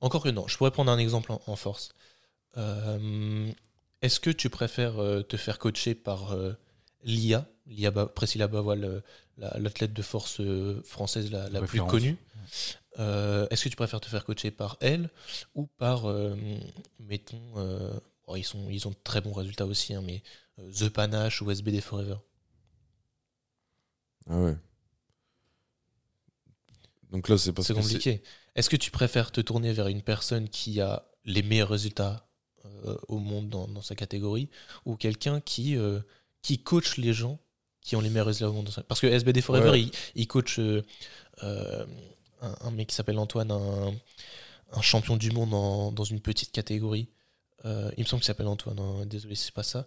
Encore que non, je pourrais prendre un exemple en, en force. Euh, Est-ce que tu préfères euh, te faire coacher par euh, l'IA, l'IA Priscilla Bavoil, la- l'athlète de force euh, française la, la plus connue? Euh, Est-ce que tu préfères te faire coacher par elle ou par, euh, mettons, euh, bon, ils, sont, ils ont de très bons résultats aussi, hein, mais The Panache ou SBD Forever? Ah ouais. Donc là, c'est parce C'est compliqué. Est-ce que tu préfères te tourner vers une personne qui a les meilleurs résultats au monde dans, dans sa catégorie ou quelqu'un qui, qui coach les gens qui ont les meilleurs résultats au monde dans sa- Parce que SBD Forever, Ouais. il, il coach euh, un, un mec qui s'appelle Antoine, un, un champion du monde en- dans une petite catégorie. Euh, il me semble qu'il s'appelle Antoine, hein. désolé si c'est pas ça.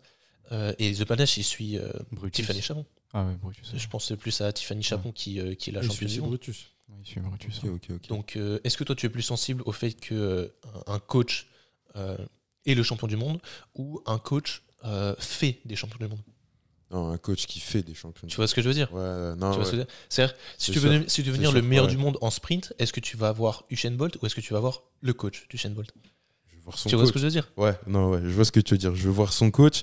Euh, et The Panache, il suit euh, Brutus. Tiffany Chapon. Ah ouais, Brutus. Je pense plus à Tiffany Chapon qui, euh, qui est la c'est championne du monde. Brutus. Il suit Brutus. Ok, ok, ok. Donc, euh, est-ce que toi, tu es plus sensible au fait que euh, un un coach euh, est le champion du monde ou un coach euh, fait des champions du monde? Non, un coach qui fait des champions. Tu vois ce que je veux dire Ouais, non, ouais. ce C'est-à-dire, si tu veux, si tu veux devenir sûr, le meilleur ouais. du monde en sprint, est-ce que tu vas avoir Usain Bolt ou est-ce que tu vas avoir le coach d'Usain Bolt Je veux voir son Tu vois ce que je veux dire Ouais, non, ouais, je vois ce que tu veux dire. Je veux voir son coach,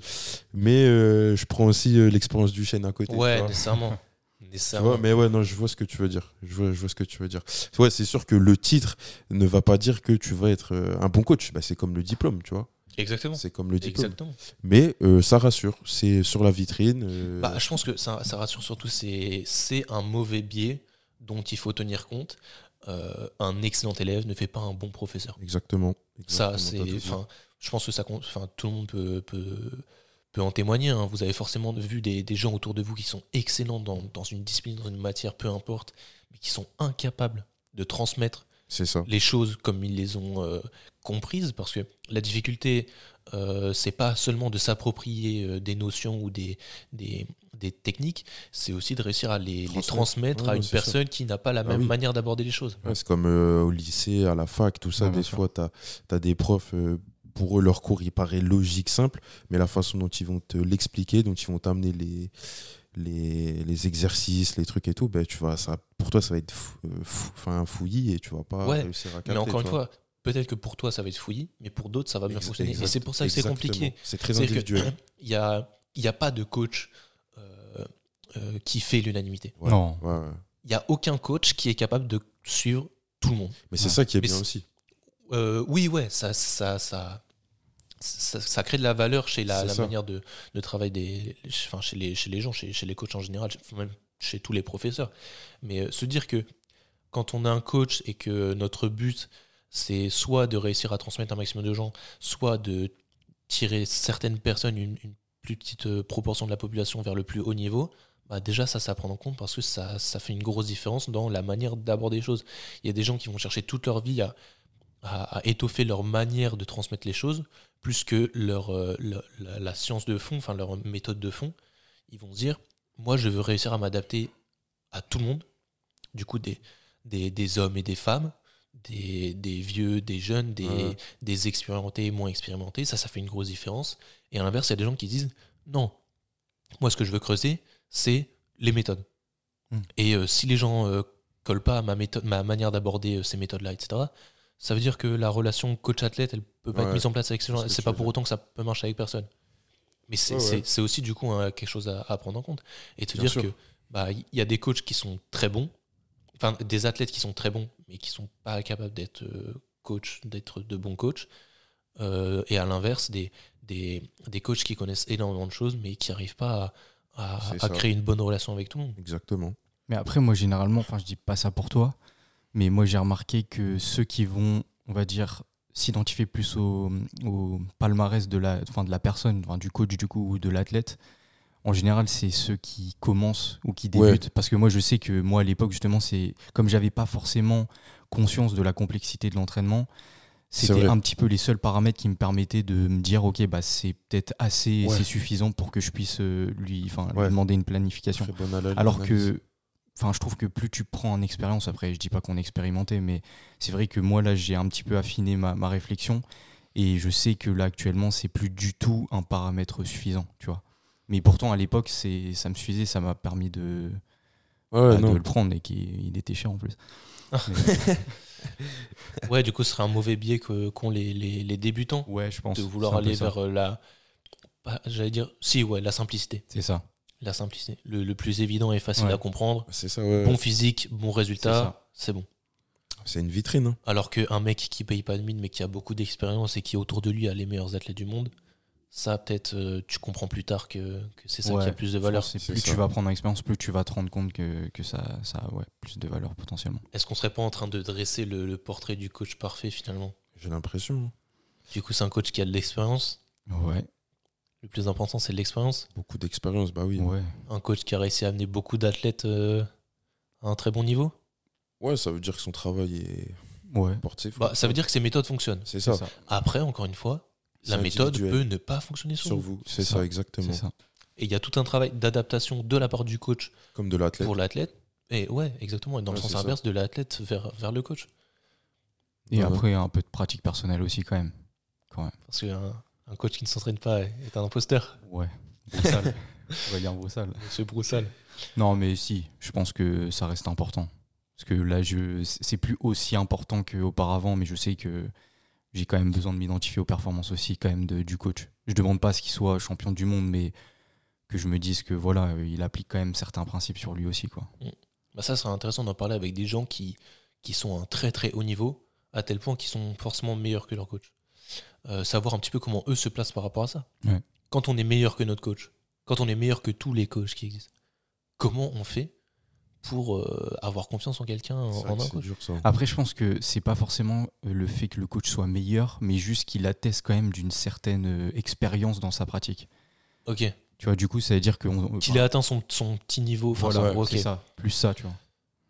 mais euh, je prends aussi euh, l'expérience du chêne à côté. Ouais, nécessairement. <laughs> Nécessairement. vois, mais ouais, non, je vois ce que tu veux dire. Je vois, je vois ce que tu veux dire. Ouais, c'est sûr que le titre ne va pas dire que tu vas être euh, un bon coach. Bah, c'est comme le diplôme, tu vois. Exactement. C'est comme le diplôme. Exactement. Mais euh, ça rassure. C'est sur la vitrine. euh, Bah, je pense que ça, ça rassure surtout, c'est un mauvais biais dont il faut tenir compte. Euh, un excellent élève ne fait pas un bon professeur. Exactement. Ça, c'est. dit. Je pense que ça compte. Enfin, tout le monde peut, peut, peut en témoigner. hein. Vous avez forcément vu des, des gens autour de vous qui sont excellents dans, dans une discipline, dans une matière, peu importe, mais qui sont incapables de transmettre ça. les choses comme ils les ont euh, comprises, parce que la difficulté, euh, c'est pas seulement de s'approprier euh, des notions ou des, des, des techniques, c'est aussi de réussir à les, les Transmettre. Ouais, à une ça. personne qui n'a pas la Ah même oui. manière d'aborder les choses. Ouais, c'est comme euh, au lycée, à la fac, tout ça. Ouais, des fois, tu as, des profs, euh, pour eux, leur cours, il paraît logique, simple, mais la façon dont ils vont te l'expliquer, dont ils vont t'amener les, les, les exercices, les trucs et tout, ben, tu vois, ça, pour toi, ça va être fou, euh, fou- enfin, fouillis et tu vas pas Ouais, réussir à Mais capter. encore tu une fois, peut-être que pour toi ça va être fouillis, mais pour d'autres ça va bien fonctionner. exact- Et c'est pour ça que c'est compliqué. C'est très individuel. <clears throat> Il n'y a, il y a pas de coach euh, euh, qui fait l'unanimité. Ouais. Non. Ouais, ouais. Il n'y a aucun coach qui est capable de suivre tout le monde. Mais c'est ça qui est Mais bien aussi. Euh, oui, ouais, ça, ça, ça, ça, ça crée de la valeur chez la, manière de, de travail des, enfin, chez, les, chez les gens, chez, chez les coachs en général, même chez tous les professeurs. Mais euh, se dire que quand on a un coach et que notre but, c'est soit de réussir à transmettre un maximum de gens, soit de tirer certaines personnes, une, une plus petite euh, proportion de la population vers le plus haut niveau, bah déjà ça, ça à prendre en compte parce que ça, ça fait une grosse différence dans la manière d'aborder les choses. Il y a des gens qui vont chercher toute leur vie à, à, à étoffer leur manière de transmettre les choses, plus que leur, euh, leur- la, la science de fond, enfin leur méthode de fond. Ils vont se dire, moi je veux réussir à m'adapter à tout le monde, du coup des, des, des hommes et des femmes, des, des vieux, des jeunes, des, Ouais. des expérimentés, moins expérimentés, ça, ça fait une grosse différence. Et à l'inverse, il y a des gens qui disent non, moi ce que je veux creuser, c'est les méthodes. Hmm. Et euh, si les gens euh, collent pas à ma, méthode, ma manière d'aborder euh, ces méthodes-là, etc., ça veut dire que la relation coach-athlète, elle peut pas être mise en place avec ces gens. C'est pas pour dire. autant que ça peut marcher avec personne. Mais c'est Ouais, aussi du coup hein, quelque chose à, à prendre en compte. Et de se Bien dire sûr. que bah il y a des coachs qui sont très bons, enfin des athlètes qui sont très bons, mais qui sont pas capables d'être euh, coach, d'être de bons coachs. Euh, et à l'inverse, des, des, des coachs qui connaissent énormément de choses, mais qui n'arrivent pas à, créer une bonne relation avec tout le monde. Exactement. Mais après, moi, généralement, enfin, je dis pas ça pour toi, mais moi, j'ai remarqué que ceux qui vont, on va dire, s'identifier plus au, au palmarès de la, enfin, de la personne, enfin, du coach, du coup, ou de l'athlète, en général, c'est ceux qui commencent ou qui Ouais. débutent. Parce que moi, je sais que moi, à l'époque, justement, c'est comme j'avais pas forcément conscience de la complexité de l'entraînement, c'était un petit peu les seuls paramètres qui me permettaient de me dire, ok, bah, c'est peut-être assez, Ouais. c'est suffisant pour que je puisse euh, lui, enfin, Ouais. demander une planification. Alors que, enfin, je trouve que plus tu prends en expérience, après, je dis pas qu'on est expérimenté, mais c'est vrai que moi, là, j'ai un petit peu affiné ma, ma réflexion et je sais que là, actuellement, c'est plus du tout un paramètre suffisant, tu vois. Mais pourtant, à l'époque, c'est, ça me suffisait, ça m'a permis de, Ouais, bah, de le prendre et qu'il il était cher en plus. <laughs> Ouais, du coup, ce serait un mauvais biais que- qu'ont les, les, les débutants Ouais, je pense. de vouloir aller vers euh, la. bah, J'allais dire, si, ouais, la simplicité. C'est ça. La simplicité. Le, le plus évident et facile Ouais. à comprendre. C'est ça, ouais. Bon physique, bon résultat, c'est bon. C'est une vitrine. hein. Alors qu'un mec qui paye pas de mine, mais qui a beaucoup d'expérience et qui autour de lui a les meilleurs athlètes du monde, ça, peut-être, euh, tu comprends plus tard que, que c'est ça Ouais, qui a plus de valeur. plus ça. tu vas prendre en expérience, plus tu vas te rendre compte que, que ça, ça a ouais, plus de valeur potentiellement. Est-ce qu'on serait pas en train de dresser le, le portrait du coach parfait finalement? J'ai l'impression. hein. Du coup, c'est un coach qui a de l'expérience? Ouais, Le plus important, c'est l'expérience. Beaucoup d'expérience, bah oui. ouais. Un coach qui a réussi à amener beaucoup d'athlètes euh, à un très bon niveau. Ouais, ça veut dire que son travail est Ouais. sportif. Bah, ça veut dire que ses méthodes fonctionnent. C'est ça. ça. Après, encore une fois, la méthode individuel. peut ne pas fonctionner sur, Sur vous. vous. C'est ça, ça. exactement. Ça. Et il y a tout un travail d'adaptation de la part du coach Comme de l'athlète. pour l'athlète. Et ouais, exactement. Et dans le sens inverse de l'athlète vers, vers le coach. Et Ouais, après, un peu de pratique personnelle aussi, quand même. Parce qu'un un coach qui ne s'entraîne pas est un imposteur. Ouais. Broussal. On va dire Broussal. Monsieur Broussal. Non, mais si, je pense que ça reste important. Parce que là, je, c'est plus aussi important qu'auparavant, mais je sais que j'ai quand même besoin de m'identifier aux performances aussi, quand même, de- du coach. Je demande pas à ce qu'il soit champion du monde, mais que je me dise que voilà, il applique quand même certains principes sur lui aussi, quoi. Bah ça serait intéressant d'en parler avec des gens qui, qui sont à un très très haut niveau, à tel point qu'ils sont forcément meilleurs que leur coach. Euh, savoir un petit peu comment eux se placent par rapport à ça. Ouais. Quand on est meilleur que notre coach, quand on est meilleur que tous les coachs qui existent, comment on fait pour euh, avoir confiance en quelqu'un, en, un coach? dur, ça. Après, je pense que c'est pas forcément euh, le fait que le coach soit meilleur, mais juste qu'il atteste quand même d'une certaine expérience dans sa pratique. Ok. Tu vois, du coup, ça veut dire qu'on. Qu'il ait atteint son, son petit niveau. enfin, Voilà, c'est ça. Plus ça, tu vois.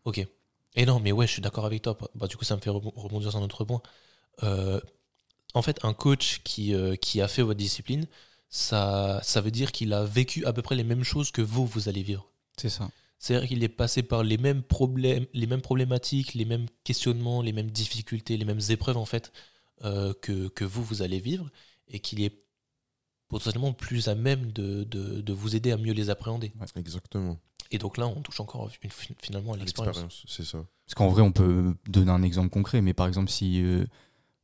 Ok. Et non, mais ouais, je suis d'accord avec toi. Bah, du coup, ça me fait rebon- rebondir sur un autre point. Euh, en fait, un coach qui, euh, qui a fait votre discipline, ça, ça veut dire qu'il a vécu à peu près les mêmes choses que vous, vous allez vivre. C'est ça. C'est-à-dire qu'il est passé par les mêmes problèmes, les mêmes problématiques, les mêmes questionnements, les mêmes difficultés, les mêmes épreuves en fait euh, que, que vous, vous allez vivre, et qu'il est potentiellement plus à même de, de, de vous aider à mieux les appréhender. Exactement. Et donc là, on touche encore une- finalement à l'expérience. L'expérience, c'est ça. Parce qu'en vrai, on peut donner un exemple concret, mais par exemple, si euh,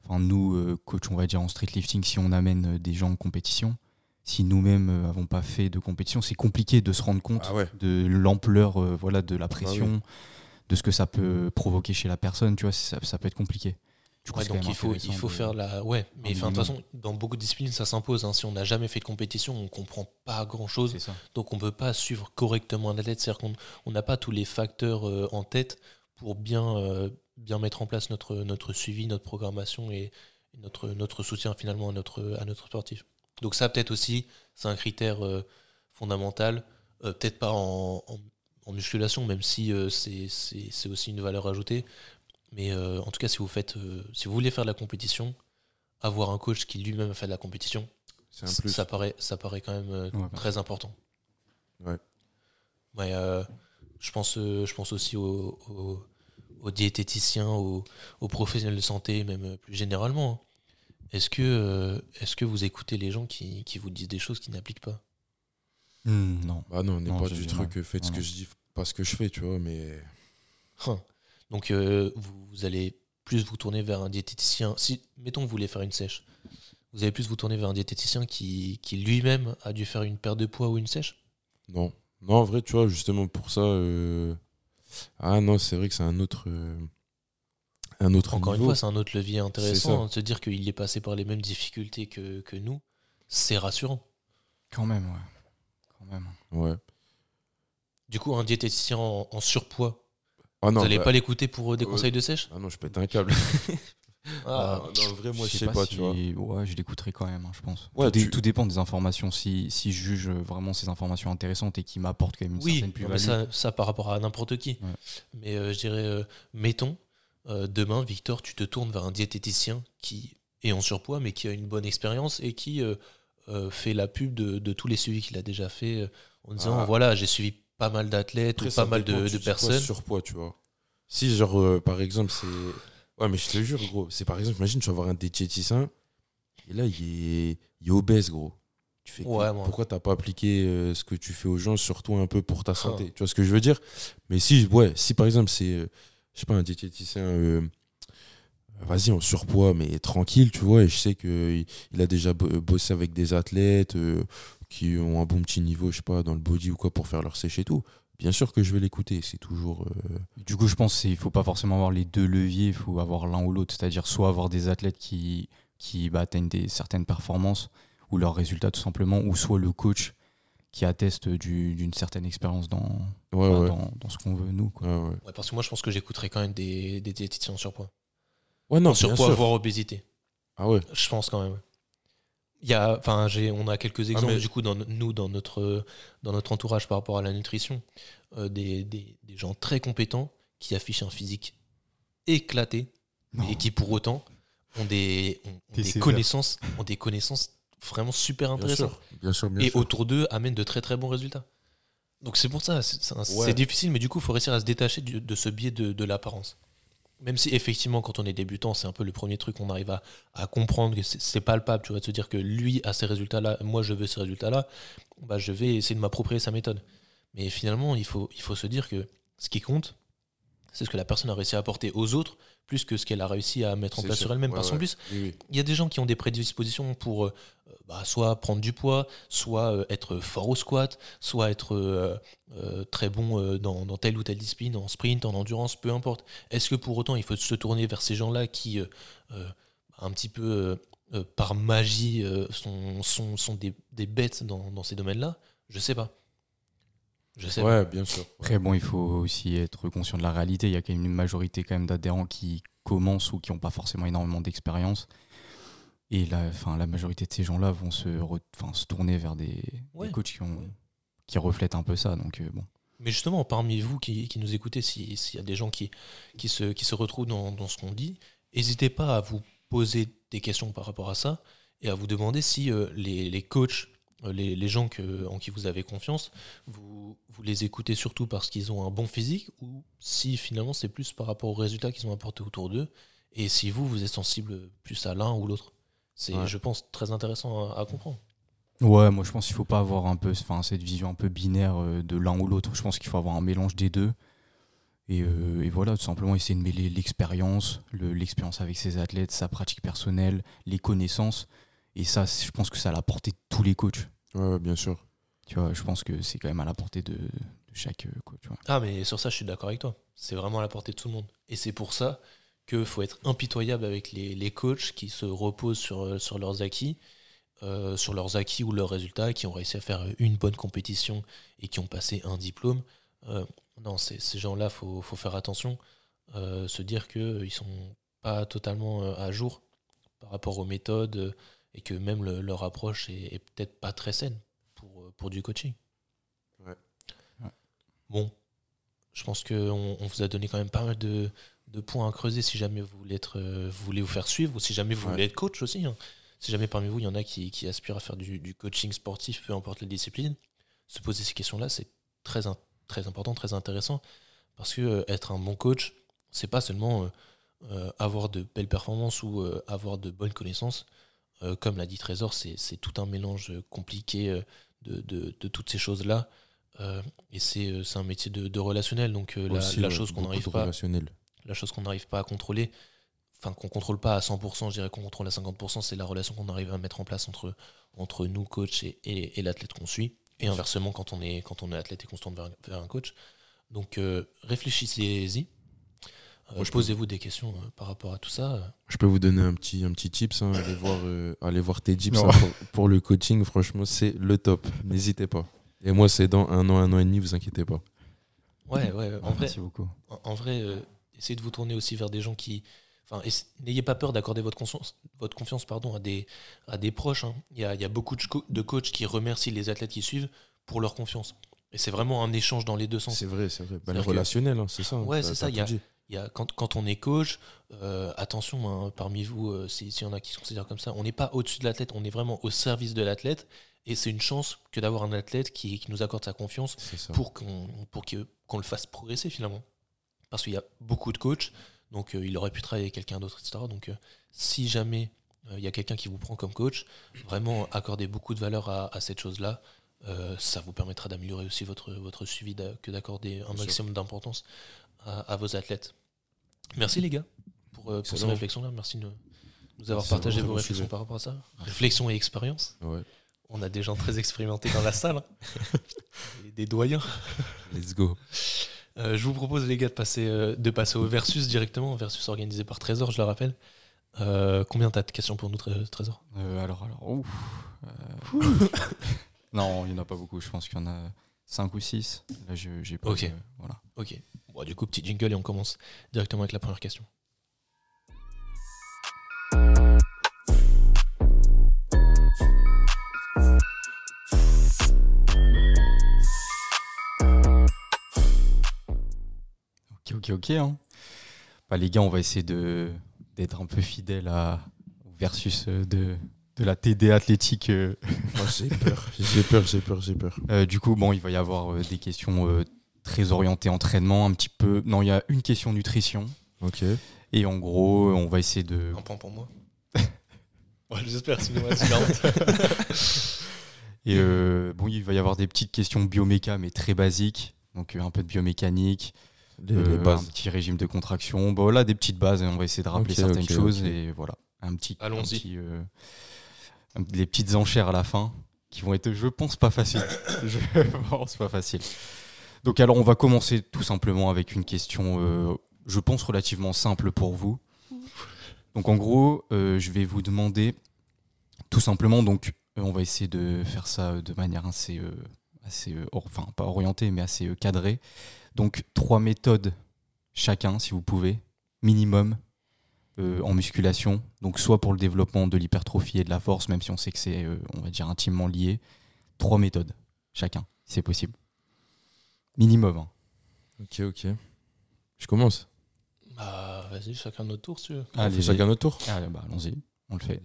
enfin, nous, euh, coach, on va dire en street lifting, si on amène euh, des gens en compétition, si nous-mêmes n'avons pas fait de compétition, c'est compliqué de se rendre compte Ah ouais. de l'ampleur euh, voilà, de la pression, de ce que ça peut provoquer chez la personne, tu vois, ça, ça peut être compliqué. Du coup, Ouais, donc il faut, il faut de- faire la. Ouais, mais de toute façon, dans beaucoup de disciplines, ça s'impose. hein. Si on n'a jamais fait de compétition, on comprend pas grand chose. Donc on peut pas suivre correctement un athlète. C'est-à-dire qu'on on n'a pas tous les facteurs euh, en tête pour bien, euh, bien mettre en place notre, notre suivi, notre programmation et notre, notre soutien finalement à notre, à notre sportif. Donc ça peut-être aussi, c'est un critère euh, fondamental, euh, peut-être pas en, en, musculation, même si euh, c'est aussi une valeur ajoutée. Mais en tout cas, si vous, faites, si vous voulez faire de la compétition, avoir un coach qui lui-même a fait de la compétition, ça paraît, ça paraît quand même très important. Ouais. Ouais, je, pense, je pense aussi aux, aux, diététiciens, aux, aux, professionnels de santé, même plus généralement. Hein. Est-ce que, euh, est que vous écoutez les gens qui, vous disent des choses qui n'appliquent pas? Hmm, Non. Bah non, on n'est pas du truc, faites ce que je dis, pas ce que je fais, tu vois, mais. Hein. Donc euh, vous, allez plus vous tourner vers un diététicien. Si, mettons, vous voulez faire une sèche, vous allez plus vous tourner vers un diététicien qui, lui-même a dû faire une perte de poids ou une sèche? Non. Non, en vrai, tu vois, justement pour ça. Euh, ah non, c'est vrai que c'est un autre un autre Encore une fois, c'est un autre levier intéressant hein, de se dire qu'il est passé par les mêmes difficultés que, que nous. C'est rassurant. Quand même, ouais. Quand même. Ouais. Du coup, un diététicien en, surpoids, ah non, vous n'allez bah, pas l'écouter pour euh, des conseils de sèche? Ah non, je pète un câble. <laughs> ah, non, en vrai, moi, je sais, pas, tu vois. Ouais, je l'écouterai quand même, hein, je pense. Ouais, tout, tout, dépend des informations. Si, si je juge vraiment ces informations intéressantes et qui m'apportent quand même une certaine plus-value. Oui, ça, ça par rapport à n'importe qui. Mais euh, je dirais, euh, mettons, euh, demain, Victor, tu te tournes vers un diététicien qui est en surpoids, mais qui a une bonne expérience et qui euh, euh, fait la pub de, tous les suivis qu'il a déjà fait en disant ah. voilà, j'ai suivi pas mal d'athlètes ou pas mal de, de personnes. surpoids, tu vois. Si, genre, par exemple, c'est. Ouais, mais je te jure, gros, c'est par exemple, imagine, tu vas voir un diététicien et là, il est, il est obèse, gros. Tu fais ouais, Pourquoi t'as pas appliqué ce que tu fais aux gens, surtout un peu pour ta santé? Tu vois ce que je veux dire? Mais si, ouais, si par exemple, c'est je sais pas, un diététicien, euh, vas-y, en surpoids, mais tranquille, tu vois, et je sais qu'il il a déjà bossé avec des athlètes euh, qui ont un bon petit niveau, je sais pas, dans le body ou quoi, pour faire leur sèche et tout. Bien sûr que je vais l'écouter, c'est toujours. Euh, du coup, je pense qu'il faut pas forcément avoir les deux leviers, il faut avoir l'un ou l'autre, c'est-à-dire soit avoir des athlètes qui, qui bah, atteignent des, certaines performances ou leurs résultats tout simplement, ou soit le coach qui atteste d'une certaine expérience dans, dans, ce qu'on veut, nous. Quoi. parce que moi, je pense que j'écouterais quand même des, des diététiciens en surpoids. Ouais, non, en surpoids, voire obésité. Ah ouais Je pense quand même. Il y a, enfin, on a quelques ah, exemples, du coup, dans, nous, dans notre, dans notre entourage par rapport à la nutrition, euh, des, des, des, gens très compétents qui affichent un physique éclaté et qui, pour autant, ont des, ont des connaissances, ont des connaissances vraiment super intéressant. Bien sûr, et autour d'eux amène de très très bons résultats. Donc c'est pour ça, c'est difficile, mais du coup, il faut réussir à se détacher de, ce biais de, l'apparence. Même si effectivement, quand on est débutant, c'est un peu le premier truc qu'on arrive à, comprendre, que c'est palpable, tu vois, de se dire que lui a ces résultats-là, moi je veux ces résultats-là, bah, je vais essayer de m'approprier sa méthode. Mais finalement, il faut, il faut se dire que ce qui compte, c'est ce que la personne a réussi à apporter aux autres, plus que ce qu'elle a réussi à mettre en place sur elle-même. Parce qu'en plus, il y a des gens qui ont des prédispositions pour euh, bah, soit prendre du poids, soit euh, être fort au squat, soit être euh, très bon dans, telle ou telle discipline, en sprint, en endurance, peu importe. Est-ce que pour autant il faut se tourner vers ces gens-là qui, un petit peu par magie, sont, sont, sont des, des, bêtes dans, dans ces domaines-là? Je sais pas. Je sais. Ouais, bien sûr. Après, bon, il faut aussi être conscient de la réalité. Il y a quand même une majorité quand même d'adhérents qui commencent ou qui n'ont pas forcément énormément d'expérience. Et la, enfin, la majorité de ces gens-là vont se, se tourner vers des, coachs qui, ont, qui reflètent un peu ça. Donc, euh, bon. Mais justement, parmi vous qui, qui nous écoutez, s'il y a des gens qui, qui, se, qui se retrouvent dans, dans ce qu'on dit, n'hésitez pas à vous poser des questions par rapport à ça et à vous demander si euh, les, les coachs euh, les, gens que, en qui vous avez confiance, vous, vous les écoutez surtout parce qu'ils ont un bon physique ou si finalement c'est plus par rapport aux résultats qu'ils ont apportés autour d'eux et si vous, vous êtes sensible plus à l'un ou l'autre. C'est, je pense, très intéressant à, comprendre. Ouais, moi je pense qu'il faut pas avoir un peu enfin, cette vision un peu binaire euh, de l'un ou l'autre. Je pense qu'il faut avoir un mélange des deux. Et, euh, et, voilà, tout simplement essayer de mêler l'expérience, l'expérience avec ses athlètes, sa pratique personnelle, les connaissances. Et ça, je pense que ça à la portée de tous les coachs. Ouais, bien sûr. Tu vois, je pense que c'est quand même à la portée de, chaque euh, coach. Ah, mais sur ça, je suis d'accord avec toi. C'est vraiment à la portée de tout le monde. Et c'est pour ça qu'il faut être impitoyable avec les, les, coachs qui se reposent sur, euh, sur leurs acquis, euh, sur leurs acquis ou leurs résultats, qui ont réussi à faire une bonne compétition et qui ont passé un diplôme. non, ces gens-là, il faut, faut, faire attention. euh, se dire qu'ils sont pas totalement à jour par rapport aux méthodes euh, et que même le- leur approche est, est peut-être pas très saine pour, euh, pour du coaching. Ouais. Ouais. Bon, je pense qu'on on vous a donné quand même pas mal de, de points à creuser si jamais vous voulez, être, euh, vous voulez vous faire suivre ou si jamais vous Ouais. voulez être coach aussi. hein. Si jamais parmi vous, il y en a qui, qui aspirent à faire du, du coaching sportif, peu importe les disciplines, se poser ces questions-là, c'est très, très important, très intéressant. Parce que euh, être un bon coach, c'est pas seulement euh, euh, avoir de belles performances ou euh, avoir de bonnes connaissances. Euh, comme l'a dit Trésor, c'est tout un mélange compliqué euh, de, de- de toutes ces choses-là. Euh, et c'est euh, un métier de, de relationnel. Donc euh, la, Aussi, la ouais, chose qu'on n'arrive pas relationnel. la chose qu'on n'arrive pas à contrôler, enfin qu'on contrôle pas à 100%, je dirais qu'on contrôle à 50%, c'est la relation qu'on arrive à mettre en place entre, entre nous, coach, et, et, et l'athlète qu'on suit. Et inversement, quand on est, quand on est athlète et qu'on se tourne vers, vers un coach. Donc euh, réfléchissez-y. Euh, Moi, je peux- Posez-vous des questions euh, par rapport à tout ça. Je peux vous donner un petit, un petit tips. hein. Allez, voir, euh, allez voir tes tips hein, pour, pour le coaching. Franchement, c'est le top. N'hésitez pas. Et moi, c'est dans un an, un an et demi, vous inquiétez pas. Ouais, ouais, en vrai, Merci beaucoup. en, en vrai euh, essayez de vous tourner aussi vers des gens qui. Enfin, n'ayez pas peur d'accorder votre confiance, votre confiance pardon, à, des, à des proches. hein. Il, y a, il y a beaucoup de, co- de coachs qui remercient les athlètes qui suivent pour leur confiance. Et c'est vraiment un échange dans les deux sens. C'est vrai, c'est vrai. Bah, le que- relationnel, hein, c'est ça. Ouais, c'est ça, il y a- y a, quand, quand on est coach, euh, attention, hein, parmi vous, euh, si- s'il y en a qui se considèrent comme ça, on n'est pas au-dessus de l'athlète, on est vraiment au service de l'athlète. Et c'est une chance que d'avoir un athlète qui, qui nous accorde sa confiance pour qu'on le fasse progresser finalement. Parce qu'il y a beaucoup de coachs, donc euh, il aurait pu travailler avec quelqu'un d'autre, etc. Donc si jamais il y a quelqu'un qui vous prend comme coach, vraiment accorder beaucoup de valeur à, à cette chose-là. Euh, ça vous permettra d'améliorer aussi votre, votre suivi que d'accorder un maximum d'importance à, à vos athlètes. Merci les gars pour, euh, pour ces réflexions-là. Merci de nous avoir partagé vos réflexions sujet. par rapport à ça. Réflexion et expérience. Ouais. On a des gens très expérimentés dans la salle. hein. Et <laughs> des doyens. Let's go. Euh, je vous propose, les gars, de passer, euh, de passer au versus directement. Versus organisé par Trésor, je le rappelle. Euh, combien t'as de questions pour nous, Tré- Trésor? Euh, alors, alors, ouf. euh, <laughs> non, il n'y en a pas beaucoup. Je pense qu'il y en a 5 ou 6. Là, j'ai pas. Ok. de- voilà. Ok. Bon, du coup, petit jingle et on commence directement avec la première question. Ok, ok, ok. hein. Bah, les gars, on va essayer de d'être un peu fidèles à au versus euh, de, de la TD athlétique. euh. Oh, j'ai peur. J'ai peur, j'ai peur, j'ai peur. Euh, du coup, bon, il va y avoir euh, des questions euh, très orientées entraînement, un petit peu. Non, il y a une question nutrition. Ok. Et en gros, on va essayer de. Un point pour moi. <laughs> ouais, j'espère, sinon, c'est 40. <laughs> Et euh, bon, il va y avoir des petites questions bioméca, mais très basiques. Donc euh, un peu de biomécanique, Les, les euh, un bases. petit régime de contraction. Bon, là, des petites bases. et on va essayer de rappeler certaines choses. Et voilà. Un petit. un Allons-y. petit, euh, un- les petites enchères à la fin qui vont être, je pense, pas faciles. <laughs> je pense pas faciles. Donc, alors, on va commencer tout simplement avec une question, euh, je pense, relativement simple pour vous. Donc, en gros, euh, je vais vous demander tout simplement, donc, euh, on va essayer de faire ça de manière assez, assez enfin, pas orientée, mais assez cadrée. Donc, trois méthodes chacun, si vous pouvez, minimum, en musculation. Donc, soit pour le développement de l'hypertrophie et de la force, même si on sait que c'est, on va dire, intimement lié. Trois méthodes chacun, si c'est possible. Minimum. hein. Ok, ok. Je commence. Bah, vas-y, chacun notre tour, si tu veux. On Allez, fait chacun notre tour Allez, bah, allons-y, on le fait.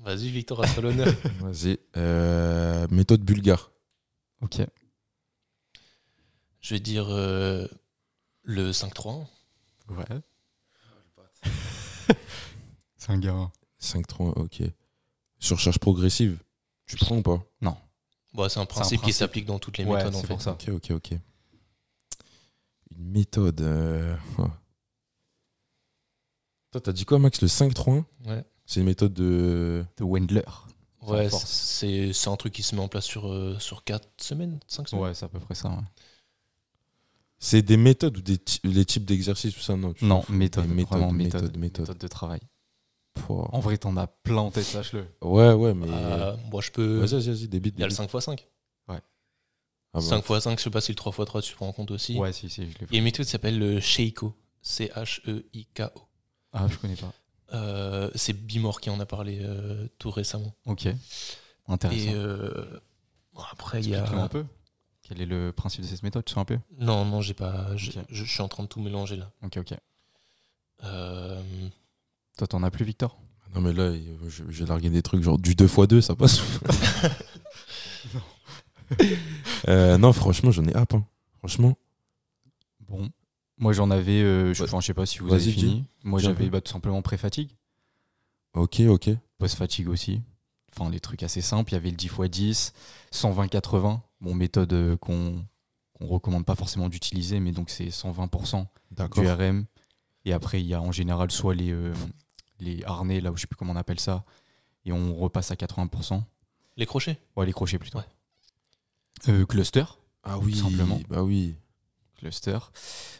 Vas-y, Victor, à toi l'honneur. <laughs> Vas-y. Euh, méthode bulgare. Ok. Je vais dire euh, le 5-3. Ouais. <laughs> c'est un gars. 5-3, ok. Surcharge progressive. Tu prends ou pas? Bon, c'est un principe qui s'applique dans toutes les Ouais, méthodes, en fait. pour ça. Ok, ok, ok. Une méthode. euh. Toi, t'as dit quoi, Max Le 5-3 Ouais. C'est une méthode de. De Wendler. Ouais, c'est c'est un truc qui se met en place sur, euh, sur 4 semaines, 5 semaines. Ouais, c'est à peu près ça. ouais. C'est des méthodes ou des ty- les types d'exercices tout ça? Non, tu Non, méthode. méthode de travail. Pouah. En vrai, t'en as tête, sache-le. Ouais, ouais, mais. Euh, moi, je peux. Vas-y, vas-y, vas-y, débite. Il y a le débite. 5x5. Ah bah. 5x5, je sais pas si le 3x3 tu prends en compte aussi. Ouais, si, si, je l'ai Il y a une méthode qui s'appelle le Sheiko. C-H-E-I-K-O. Ah, je connais pas. Euh, c'est Bimor qui en a parlé euh, tout récemment. Ok. Intéressant. Et euh, bon, après, il y a. un peu. Quel est le principe de cette méthode Tu sais un peu Non, non, j'ai pas. Je, Ok. je- je suis en train de tout mélanger là. Ok, ok. Toi, t'en as plus, Victor? Non, mais là, je- j'ai largué des trucs genre du 2x2, ça passe. <laughs> <laughs> Euh, non, franchement, j'en ai hâte. hein. Franchement, Bon. Moi, j'en avais. euh, je, Ouais. enfin, je sais pas si vous avez fini. Moi, j'avais bah, tout simplement pré-fatigue. ok, ok. Post-fatigue aussi. Enfin, les trucs assez simples. Il y avait le 10x10, 120-80. Bon, méthode euh, qu'on qu'on recommande pas forcément d'utiliser, mais donc c'est 120% D'accord. du RM. Et après, il y a en général soit les, les harnais, là où je sais plus comment on appelle ça, et on repasse à 80%. les crochets? Ouais, les crochets plutôt. Ouais. Euh, cluster. Ah oui, simplement. Bah oui. Cluster.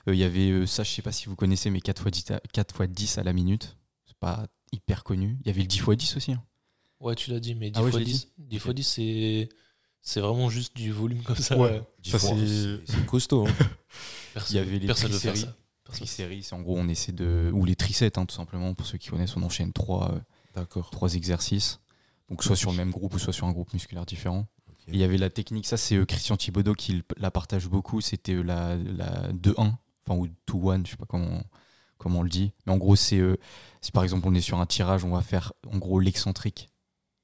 Euh, Il y avait euh, ça, je sais pas si vous connaissez, mais 4 x 10 à, 4 fois 10 à la minute. C'est pas hyper connu. Il y avait le 10 x 10 aussi. hein. Ouais, tu l'as dit, mais 10 Ah ouais, x je l'ai 10, 10 Ok. x 10, c'est. C'est vraiment juste du volume comme ça. Ouais. Ça, c'est- costaud. hein. <laughs> Personne, Il y avait les personne veut faire ça. Triséries, c'est en gros, on essaie de. Ou les trisets, hein, tout simplement. Pour ceux qui connaissent, on enchaîne 3, D'accord. trois exercices. Donc, soit sur le même groupe ou soit sur un groupe musculaire différent. Et Il y avait la technique, ça c'est euh, Christian Thibodeau qui la partage beaucoup, c'était euh, la, la 2-1, enfin ou 2-1, je sais pas comment, comment on le dit. Mais en gros, c'est euh, si par exemple on est sur un tirage, on va faire en gros l'excentrique,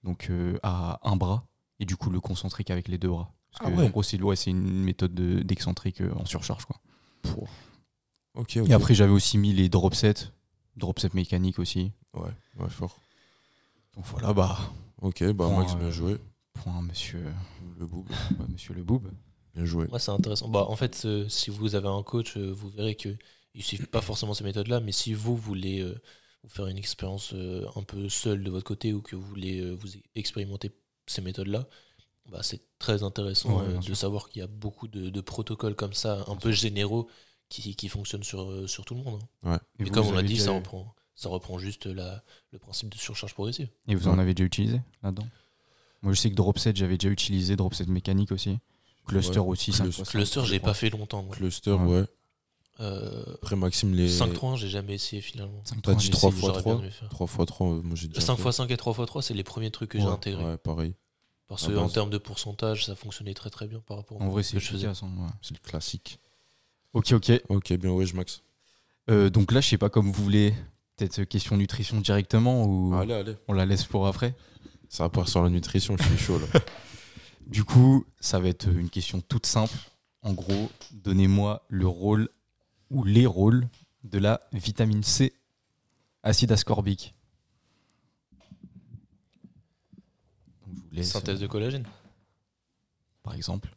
donc euh, à un bras, et du coup le concentrique avec les deux bras. Parce Ah que, ouais. En gros, c'est ouais, c'est une méthode de- d'excentrique euh, en surcharge. Quoi. Ok, ok. Et après, j'avais aussi mis les drop sets, drop set mécanique aussi. Ouais, ouais, fort. Donc voilà, bah, Ok, bah Point, Max, bien euh, joué. point monsieur, Le boob, ouais, monsieur le boob. bien joué. Ouais, c'est intéressant. Bah, en fait, euh, si vous avez un coach, euh, vous verrez que il suffit pas forcément ces méthodes-là, mais si vous voulez euh, vous faire une expérience euh, un peu seule de votre côté ou que vous voulez euh, vous expérimenter ces méthodes-là, bah, c'est très intéressant Ouais, euh, de savoir qu'il y a beaucoup de, de protocoles comme ça, un peu généraux, qui, qui fonctionnent sur, euh, sur tout le monde. hein. Et, vous, comme vous on l'a dit, déjà- ça reprend, ça reprend juste la, le principe de surcharge progressive. Et vous en avez déjà utilisé là-dedans? Moi, je sais que Dropset, j'avais déjà utilisé Dropset mécanique aussi. Cluster Ouais. aussi. Cluster. 5x5, Cluster, je j'ai pas fait longtemps. moi. Cluster, Ouais. ouais. Euh, Après, Maxime, les. 5-3-1, j'ai jamais essayé finalement. 5 T'as dit j'ai 3 essayé. fois J'aurais bien 3 aimé faire. 3 x 3, moi j'ai déjà. 5 fait. x 5 et 3 x 3, c'est les premiers trucs que j'ai intégrés. Ouais, pareil. Parce à que en base. termes de pourcentage, ça fonctionnait très très bien par rapport En vrai, à c'est ce que je faisais. C'est le classique. Ok, ok. Ok, bien ouais, je Max. Euh, donc là, je sais pas comme vous voulez. Peut-être euh, question nutrition directement ou Allez, allez. on la laisse pour après? Ça part sur la nutrition, je suis chaud là. <laughs> Du coup, ça va être une question toute simple. En gros, donnez-moi le rôle ou les rôles de la vitamine C, acide ascorbique. Donc, je vous laisse, Synthèse de collagène. par exemple.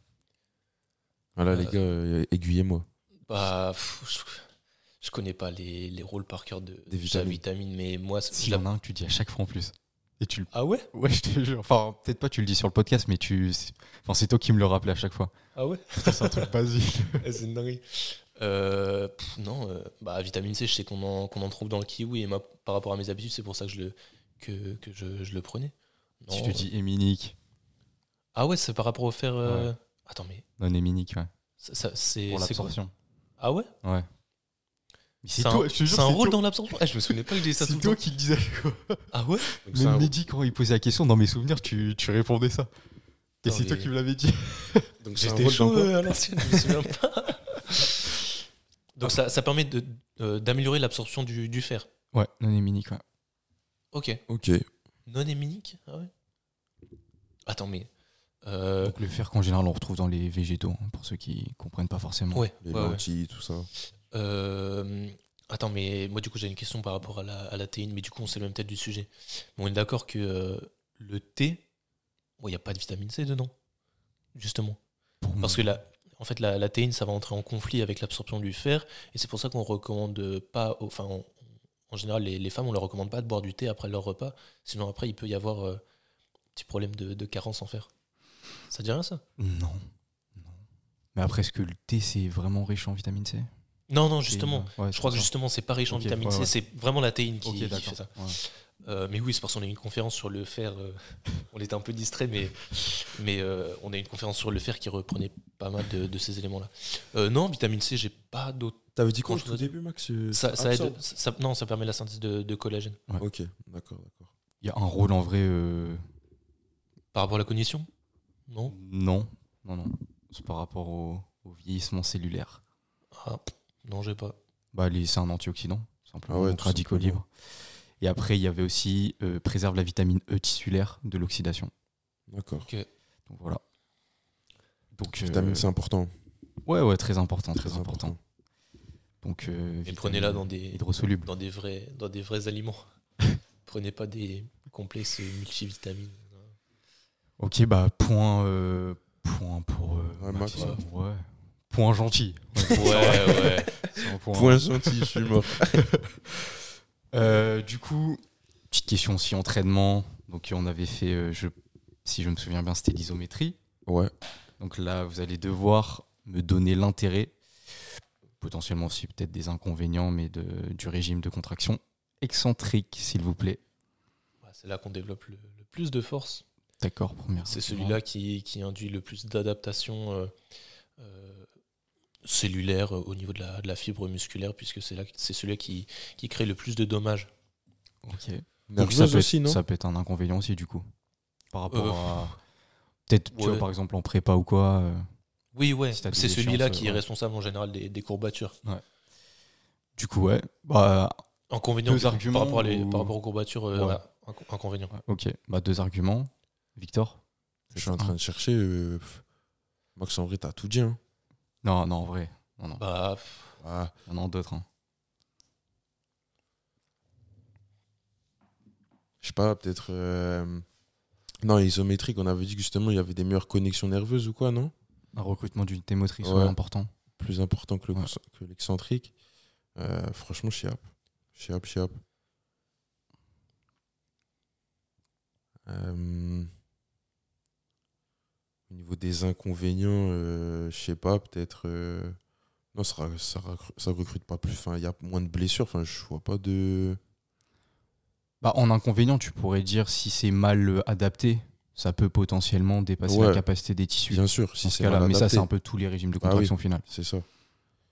Voilà, Euh, les gars, euh, aiguillez-moi. Bah, pff, je, je connais pas les, les rôles par cœur de, de Des vitamines. vitamine, mais moi, c'est- S'il y en a un que tu dis à chaque fois en plus. Et tu. Ah ouais? Ouais, je te jure. Enfin, peut-être pas tu le dis sur le podcast, mais tu... c'est- Enfin, c'est toi qui me le rappelais à chaque fois. Ah ouais? C'est un truc basique. <laughs> C'est une dinguerie. Euh, pff, non, euh, bah, vitamine C, je sais qu'on en, en trouve dans le kiwi, et moi, par rapport à mes habitudes, c'est pour ça que je le, que, que je, je le prenais. Si te dis héminique. Ah ouais, c'est par rapport au fer. euh, Attends, mais Non, héminique, ouais. ça, ça- c'est Pour l'absorption. Ah ouais Ouais. Mais C'est un, c'est un rôle dans l'absorption Ah, Je me souvenais pas que j'ai ça tout C'est le toi temps. qui le disais. Ah ouais Donc, c'est un- Même Mehdi, quand il posait la question, dans mes souvenirs, tu, tu répondais ça. Et c'est toi qui me l'avais dit. <laughs> donc c'est un J'étais rôle chaud euh, à l'ancienne, je me souviens pas. Donc ça, ça permet de- euh, d'améliorer l'absorption du, du fer. Ouais, non héminique, ouais. Ok. Ok. Non héminique Ah ouais Attends, mais. Euh, Donc le fer qu'en général on retrouve dans les végétaux, hein, pour ceux qui comprennent pas forcément. ouais, Les ouais, ouais. lentilles, tout ça. Euh, attends, mais moi du coup j'ai une question par rapport à la, à la théine, mais du coup on s'éloigne peut-être du sujet. Bon, on est d'accord que euh, le thé, il n'y a pas de vitamine C dedans, justement. Pour Parce moi. que la, en fait, la, la théine, ça va entrer en conflit avec l'absorption du fer, et c'est pour ça qu'on recommande pas, enfin, on- en général, les, les femmes, on leur recommande pas de boire du thé après leur repas, sinon après il peut y avoir euh, petit problème de, de carence en fer. Ça dit rien ça? Non. non. Mais après, est-ce que le thé c'est vraiment riche en vitamine C? Non, non, justement. ouais, Je crois que ça. justement, c'est pas riche en vitamine ouais, C, ouais. c'est vraiment la théine qui, fait ça. Ouais. Euh, mais oui, c'est parce qu'on a eu une conférence sur le fer. euh, <laughs> on était un peu distrait, mais, mais euh, on a eu une conférence sur le fer qui reprenait pas mal de, de ces éléments-là. Euh, non, vitamine C, j'ai pas pas d'autres. T'avais dit quoi au début, Max Ça, ça aide- absorbe ça- non, ça permet la synthèse de, de collagène. Ok, d'accord, d'accord. Il y a un rôle en vrai. euh, Par rapport à la cognition? Non Non, non, non. C'est par rapport au, au vieillissement cellulaire. Ah, non, j'ai pas. Bah, c'est un antioxydant, simplement, Ah ouais, donc tout radicaux simplement. libres. Et après, il y avait aussi euh, préserve la vitamine E tissulaire de l'oxydation. D'accord. Donc voilà. Donc, euh, Vitamine, c'est important. Ouais, ouais, très important, très, Très important. important. Donc, euh, Et prenez-la dans des, hydrosoluble. dans des vrais, dans des vrais aliments. <laughs> Prenez pas des complexes multivitamines. Ok, bah point, euh, point pour euh, Ouais, Max. Mathis. Ouais. Point gentil. Ouais, ouais. Point. Point gentil, je suis mort. <laughs> Euh, du coup, petite question aussi entraînement. Donc on avait fait, euh, je, si je me souviens bien, c'était l'isométrie. Ouais, Donc là, vous allez devoir me donner l'intérêt, potentiellement aussi peut-être des inconvénients, mais de, du régime de contraction excentrique, s'il vous plaît. Ouais, C'est là qu'on développe le, le plus de force. D'accord, première. C'est celui-là qui, qui induit le plus d'adaptation euh, euh, cellulaire euh, au niveau de la, de la fibre musculaire, puisque c'est là que- c'est celui qui, qui crée le plus de dommages. Ok. Donc ça peut, aussi, être, non ça peut être un inconvénient aussi, du coup. Par rapport Euh, à. Peut-être, tu ouais. vois, par exemple, en prépa ou quoi. euh, Oui, ouais. Si C'est celui-là qui est ouais. responsable en général des, des courbatures. Du coup, ouais. Bah, Inconvénient Deux arguments par rapport, à les- ou- par rapport aux courbatures, Ouais. ouais, inco- inconvénient. ouais, ok. Bah, deux arguments. Victor Je suis en train de chercher. euh, Max, en vrai, t'as tout dit. Hein. Non, non, en vrai. Non, non. Bah, Ah, a d'autres. hein. je sais pas, peut-être. euh, Non, isométrique, on avait dit que justement, il y avait des meilleures connexions nerveuses ou quoi, non? Un recrutement d'unité motrice Ouais. important. Plus important que le Ouais. l'excentrique. Euh, franchement, chiap. Chiap, chiap. Euh, Au niveau des inconvénients, euh, je sais pas, peut-être. euh, Non, ça, ça, ça recrute pas plus. Enfin, il y a moins de blessures. Enfin, je vois pas de. Bah, en inconvénient, tu pourrais dire si c'est mal euh, adapté, ça peut potentiellement dépasser la capacité des tissus. Bien sûr, si ce c'est cas-là. mal Mais ça, c'est un peu tous les régimes de Ah oui. contraction finale. C'est ça.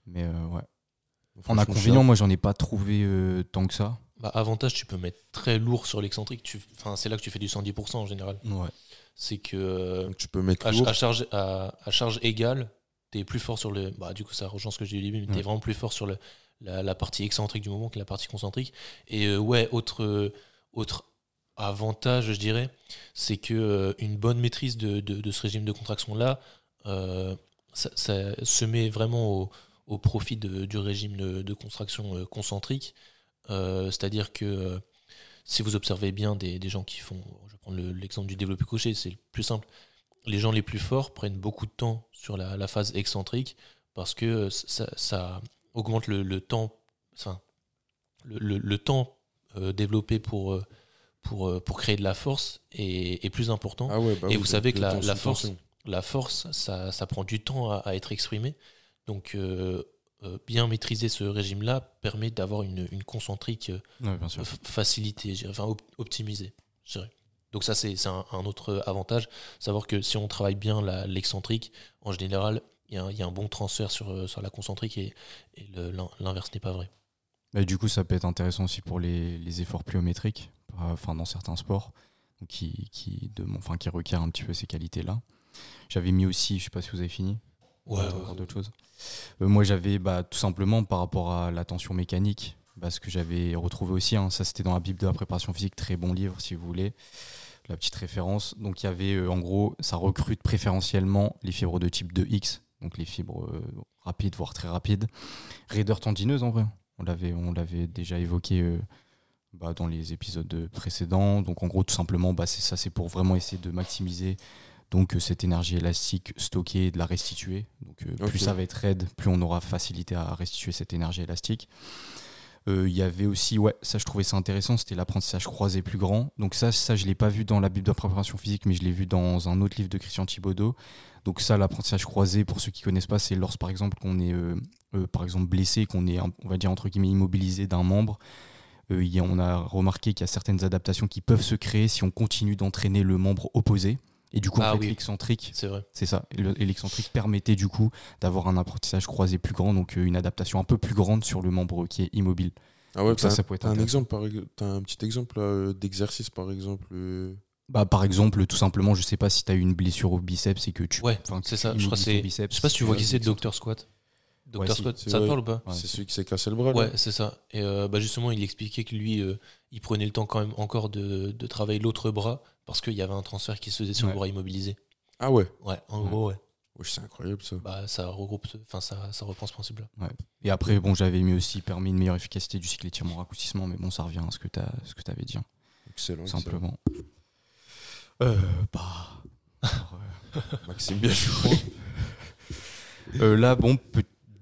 Mais euh, ouais. En inconvénient, moi, j'en ai pas trouvé euh, tant que ça. bah, avantage, tu peux mettre très lourd sur l'excentrique. Tu... Enfin, c'est là que tu fais du 110% en général. Ouais. C'est que tu peux mettre à, charge, à, à charge égale, tu es plus fort sur le. Bah, du coup, ça rejoint ce que j'ai dit au début, mais tu es vraiment plus fort sur le, la, la partie excentrique du moment que la partie concentrique. Et euh, ouais, autre, euh, autre avantage, je dirais, c'est que euh, une bonne maîtrise de, de- de ce régime de contraction-là, euh, ça, ça se met vraiment au, au profit de- du régime de, contraction concentrique. C'est-à-dire que si vous observez bien des, des gens qui font, je vais prendre le- l'exemple du développé couché, c'est le plus simple. Les gens les plus forts prennent beaucoup de temps sur la, la phase excentrique parce que euh, ça, ça augmente le, le temps, enfin, le, temps euh, développé pour, euh, pour, pour créer de la force est, est plus important. Ah ouais, bah Et oui, vous savez que la- force-. La force, ça, ça prend du temps à, à être exprimé. Donc, euh, euh, bien maîtriser ce régime-là permet d'avoir une, une concentrique euh, Ouais, bien sûr. f- facilitée, enfin op- optimisée. Donc ça, c'est un, un autre avantage. Savoir que si on travaille bien l'excentrique, en général, il y, a un- il y a un bon transfert sur, euh, sur la concentrique et, et l'inverse n'est pas vrai. Mais du coup, ça peut être intéressant aussi pour les, les efforts pliométriques, enfin dans certains sports, qui, qui, de, enfin, qui requièrent un petit peu ces qualités-là. J'avais mis aussi, je sais pas si vous avez fini, Ouais, Ou encore d'autres choses. Euh, moi, j'avais bah, tout simplement par rapport à la tension mécanique, bah, ce que j'avais retrouvé aussi, hein, ça c'était dans la Bible de la préparation physique, très bon livre si vous voulez, la petite référence. Donc il y avait euh, en gros, ça recrute préférentiellement les fibres de type 2X, donc les fibres euh, rapides, voire très rapides. Raideur tendineuse en vrai, on l'avait, déjà évoqué bah, dans les épisodes précédents. Donc en gros, tout simplement, ça, c'est pour vraiment essayer de maximiser donc euh, cette énergie élastique stockée de la restituer. Donc euh, plus ça va être raide, plus on aura facilité à restituer cette énergie élastique. Euh, Il y avait aussi, ouais, ça je trouvais ça intéressant, c'était l'apprentissage croisé plus grand. Donc ça, ça je l'ai pas vu dans la Bible de préparation physique, mais je l'ai vu dans un autre livre de Christian Thibaudot. Donc ça, l'apprentissage croisé, pour ceux qui connaissent pas, c'est lorsque par exemple qu'on est, euh, euh, par exemple blessé, qu'on est, on va dire entre guillemets immobilisé d'un membre. Euh, il y a- on a remarqué qu'il y a certaines adaptations qui peuvent se créer si on continue d'entraîner le membre opposé. Et du coup, en Ah fait, oui. l'excentrique, C'est vrai. c'est ça. Et l'excentrique permettait du coup d'avoir un apprentissage croisé plus grand, donc euh, une adaptation un peu plus grande sur le membre qui est immobile. Ah ouais, ça, t'as- ça peut être un intéressant. exemple, par un petit exemple euh, d'exercice, par exemple. euh, Bah, par exemple, tout simplement, je sais pas si tu as eu une blessure au biceps et que tu. Ouais, c'est ça. Je crois c'est. biceps, Je sais pas si tu vois qui c'est. Dr Squat. Dr Squat, c'est ça te parle ou pas? Ouais. c'est celui qui s'est cassé le bras. là Ouais, c'est ça. Et euh, bah justement, il expliquait que lui, euh, il prenait le temps quand même encore de, de travailler l'autre bras parce qu'il y avait un transfert qui se faisait sur Ouais. le bras immobilisé. Ah ouais, Ouais, en Ouais. gros, ouais. Wesh, c'est incroyable ça. Bah, ça regroupe, enfin, ça, ça reprend ce principe-là. Et après, bon, j'avais mis aussi permis une meilleure efficacité du cycle étirement raccourcissement, mais bon, ça revient à ce que tu avais dit, hein, Excellent. excellent. simplement. Euh, bah. alors, euh, <laughs> Maxime, bien joué. Euh, là, bon,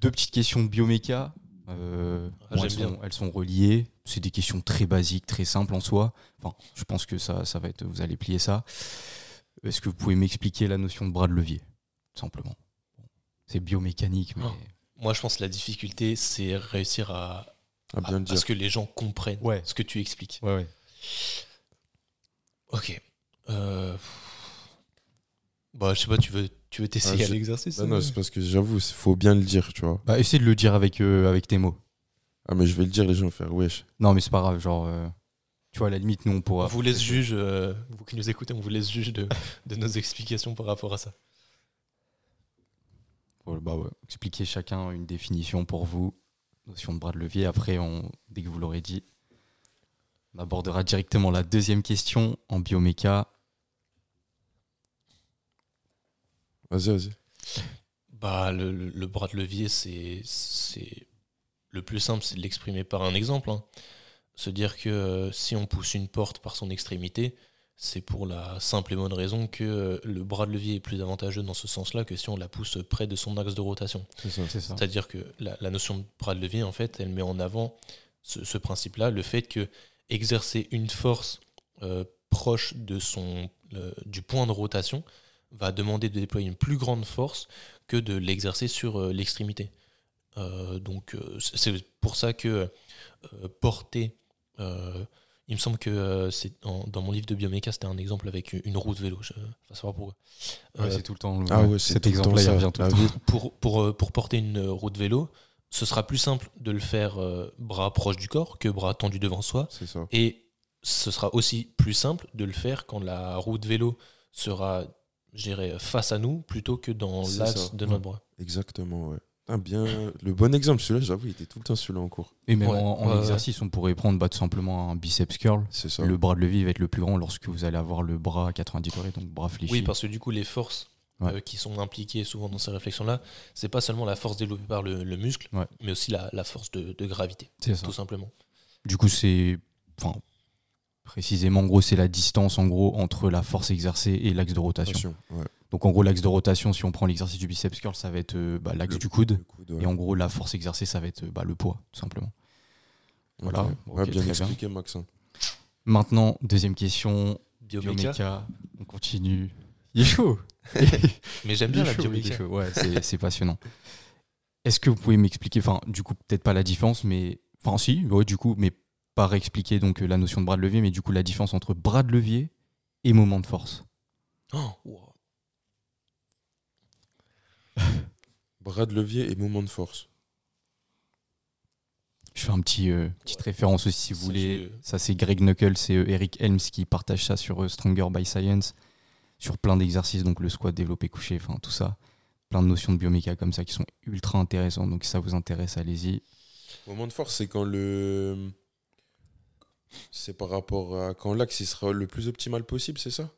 deux petites questions de bioméca. Euh, Ah, bon, elles, sont, elles sont reliées. C'est des questions très basiques, très simples en soi. Enfin, je pense que ça, ça va être. Vous allez plier ça. Est-ce que vous pouvez m'expliquer la notion de bras de levier tout Simplement? C'est biomécanique, mais. Oh. Moi, je pense que la difficulté, c'est réussir à, À bien le à dire. ce que les gens comprennent Ouais. ce que tu expliques. Ouais, ouais. Ok. Euh... Bah, je sais pas, tu veux tu veux t'essayer Ah, à l'exercice Bah non, c'est parce que j'avoue, il faut bien le dire, tu vois. Bah, essaie de le dire avec, euh, avec tes mots. Ah, mais je vais le dire, les gens vont faire wesh. Non, mais c'est pas grave. Genre, euh, tu vois, à la limite, nous, on On pourra. vous laisse juge, euh, vous qui nous écoutez, on vous laisse juge de, <laughs> de nos explications par rapport à ça. Bah ouais. Expliquez chacun une définition pour vous. Notion de bras de levier. Après, on, dès que vous l'aurez dit, on abordera directement la deuxième question en bioméca. Vas-y, vas-y. Bah, le, le- le bras de levier, c'est c'est le plus simple, c'est de l'exprimer par un exemple. hein. Se dire que euh, si on pousse une porte par son extrémité, c'est pour la simple et bonne raison que euh, le bras de levier est plus avantageux dans ce sens-là que si on la pousse près de son axe de rotation. C'est ça. C'est ça. C'est-à-dire que la, la notion de bras de levier, en fait, elle met en avant ce, ce principe-là, le fait que exercer une force euh, proche de son, du point de rotation va demander de déployer une plus grande force que de l'exercer sur euh, l'extrémité. Euh, donc euh, c'est pour ça que euh, porter, euh, il me semble que euh, c'est dans mon livre de bioméca, c'était un exemple avec une roue de vélo. Je vais savoir pourquoi. Ouais, c'est tout le temps. Ah ouais, cet exemple-là, il ça, revient tout le la temps. pour, pour, pour porter une roue de vélo, ce sera plus simple de le faire euh, bras proche du corps que bras tendu devant soi. C'est ça. Et ce sera aussi plus simple de le faire quand la roue de vélo sera, je dirais, face à nous plutôt que dans l'axe de ouais. notre bras. Exactement, ouais. Ah, bien. Le bon exemple, celui-là, j'avoue, il était tout le temps celui-là en cours. Et même Ouais, en, exercice, on pourrait prendre bah, tout simplement un biceps curl. C'est ça. Le bras de levier va être le plus grand lorsque vous allez avoir le bras à 90 degrés, donc bras fléchis. Oui, parce que du coup, les forces Ouais. euh, qui sont impliquées souvent dans ces réflexions-là, c'est pas seulement la force développée par le, le muscle, Ouais. mais aussi la, la force de, de gravité, c'est ça. tout simplement. Du coup, c'est. Enfin, précisément, en gros, c'est la distance en gros entre la force exercée et l'axe de rotation. Ouais. Donc, en gros, l'axe de rotation, si on prend l'exercice du biceps curl, ça va être euh, bah, l'axe Le- du coude. le coude, ouais. Et en gros, la force exercée, ça va être bah, le poids, tout simplement. voilà. Ouais, bien bien. expliqué, Max. hein. Maintenant, deuxième question. Bioméca. Bioméca. On continue. Il est chaud. Mais j'aime bien la bioméca. chaud. Ouais, c'est c'est passionnant. Est-ce que vous pouvez m'expliquer, enfin, du coup, peut-être pas la différence, mais. Enfin, si, ouais, du coup, mais pas réexpliquer donc euh, la notion de bras de levier, mais du coup, la différence entre bras de levier et moment de force. Oh, wow. <laughs> Bras de levier et moment de force. Je fais un petit euh, petite référence aussi si vous voulez. Ça c'est Greg Knuckles et euh, Eric Helms qui partagent ça sur euh, Stronger by Science, sur plein d'exercices, donc le squat développé couché, enfin tout ça. Plein de notions de bioméca comme ça qui sont ultra intéressantes. Donc si ça vous intéresse, allez-y. Moment de force, c'est quand le. C'est par rapport à quand l'axe il sera le plus optimal possible, c'est ça?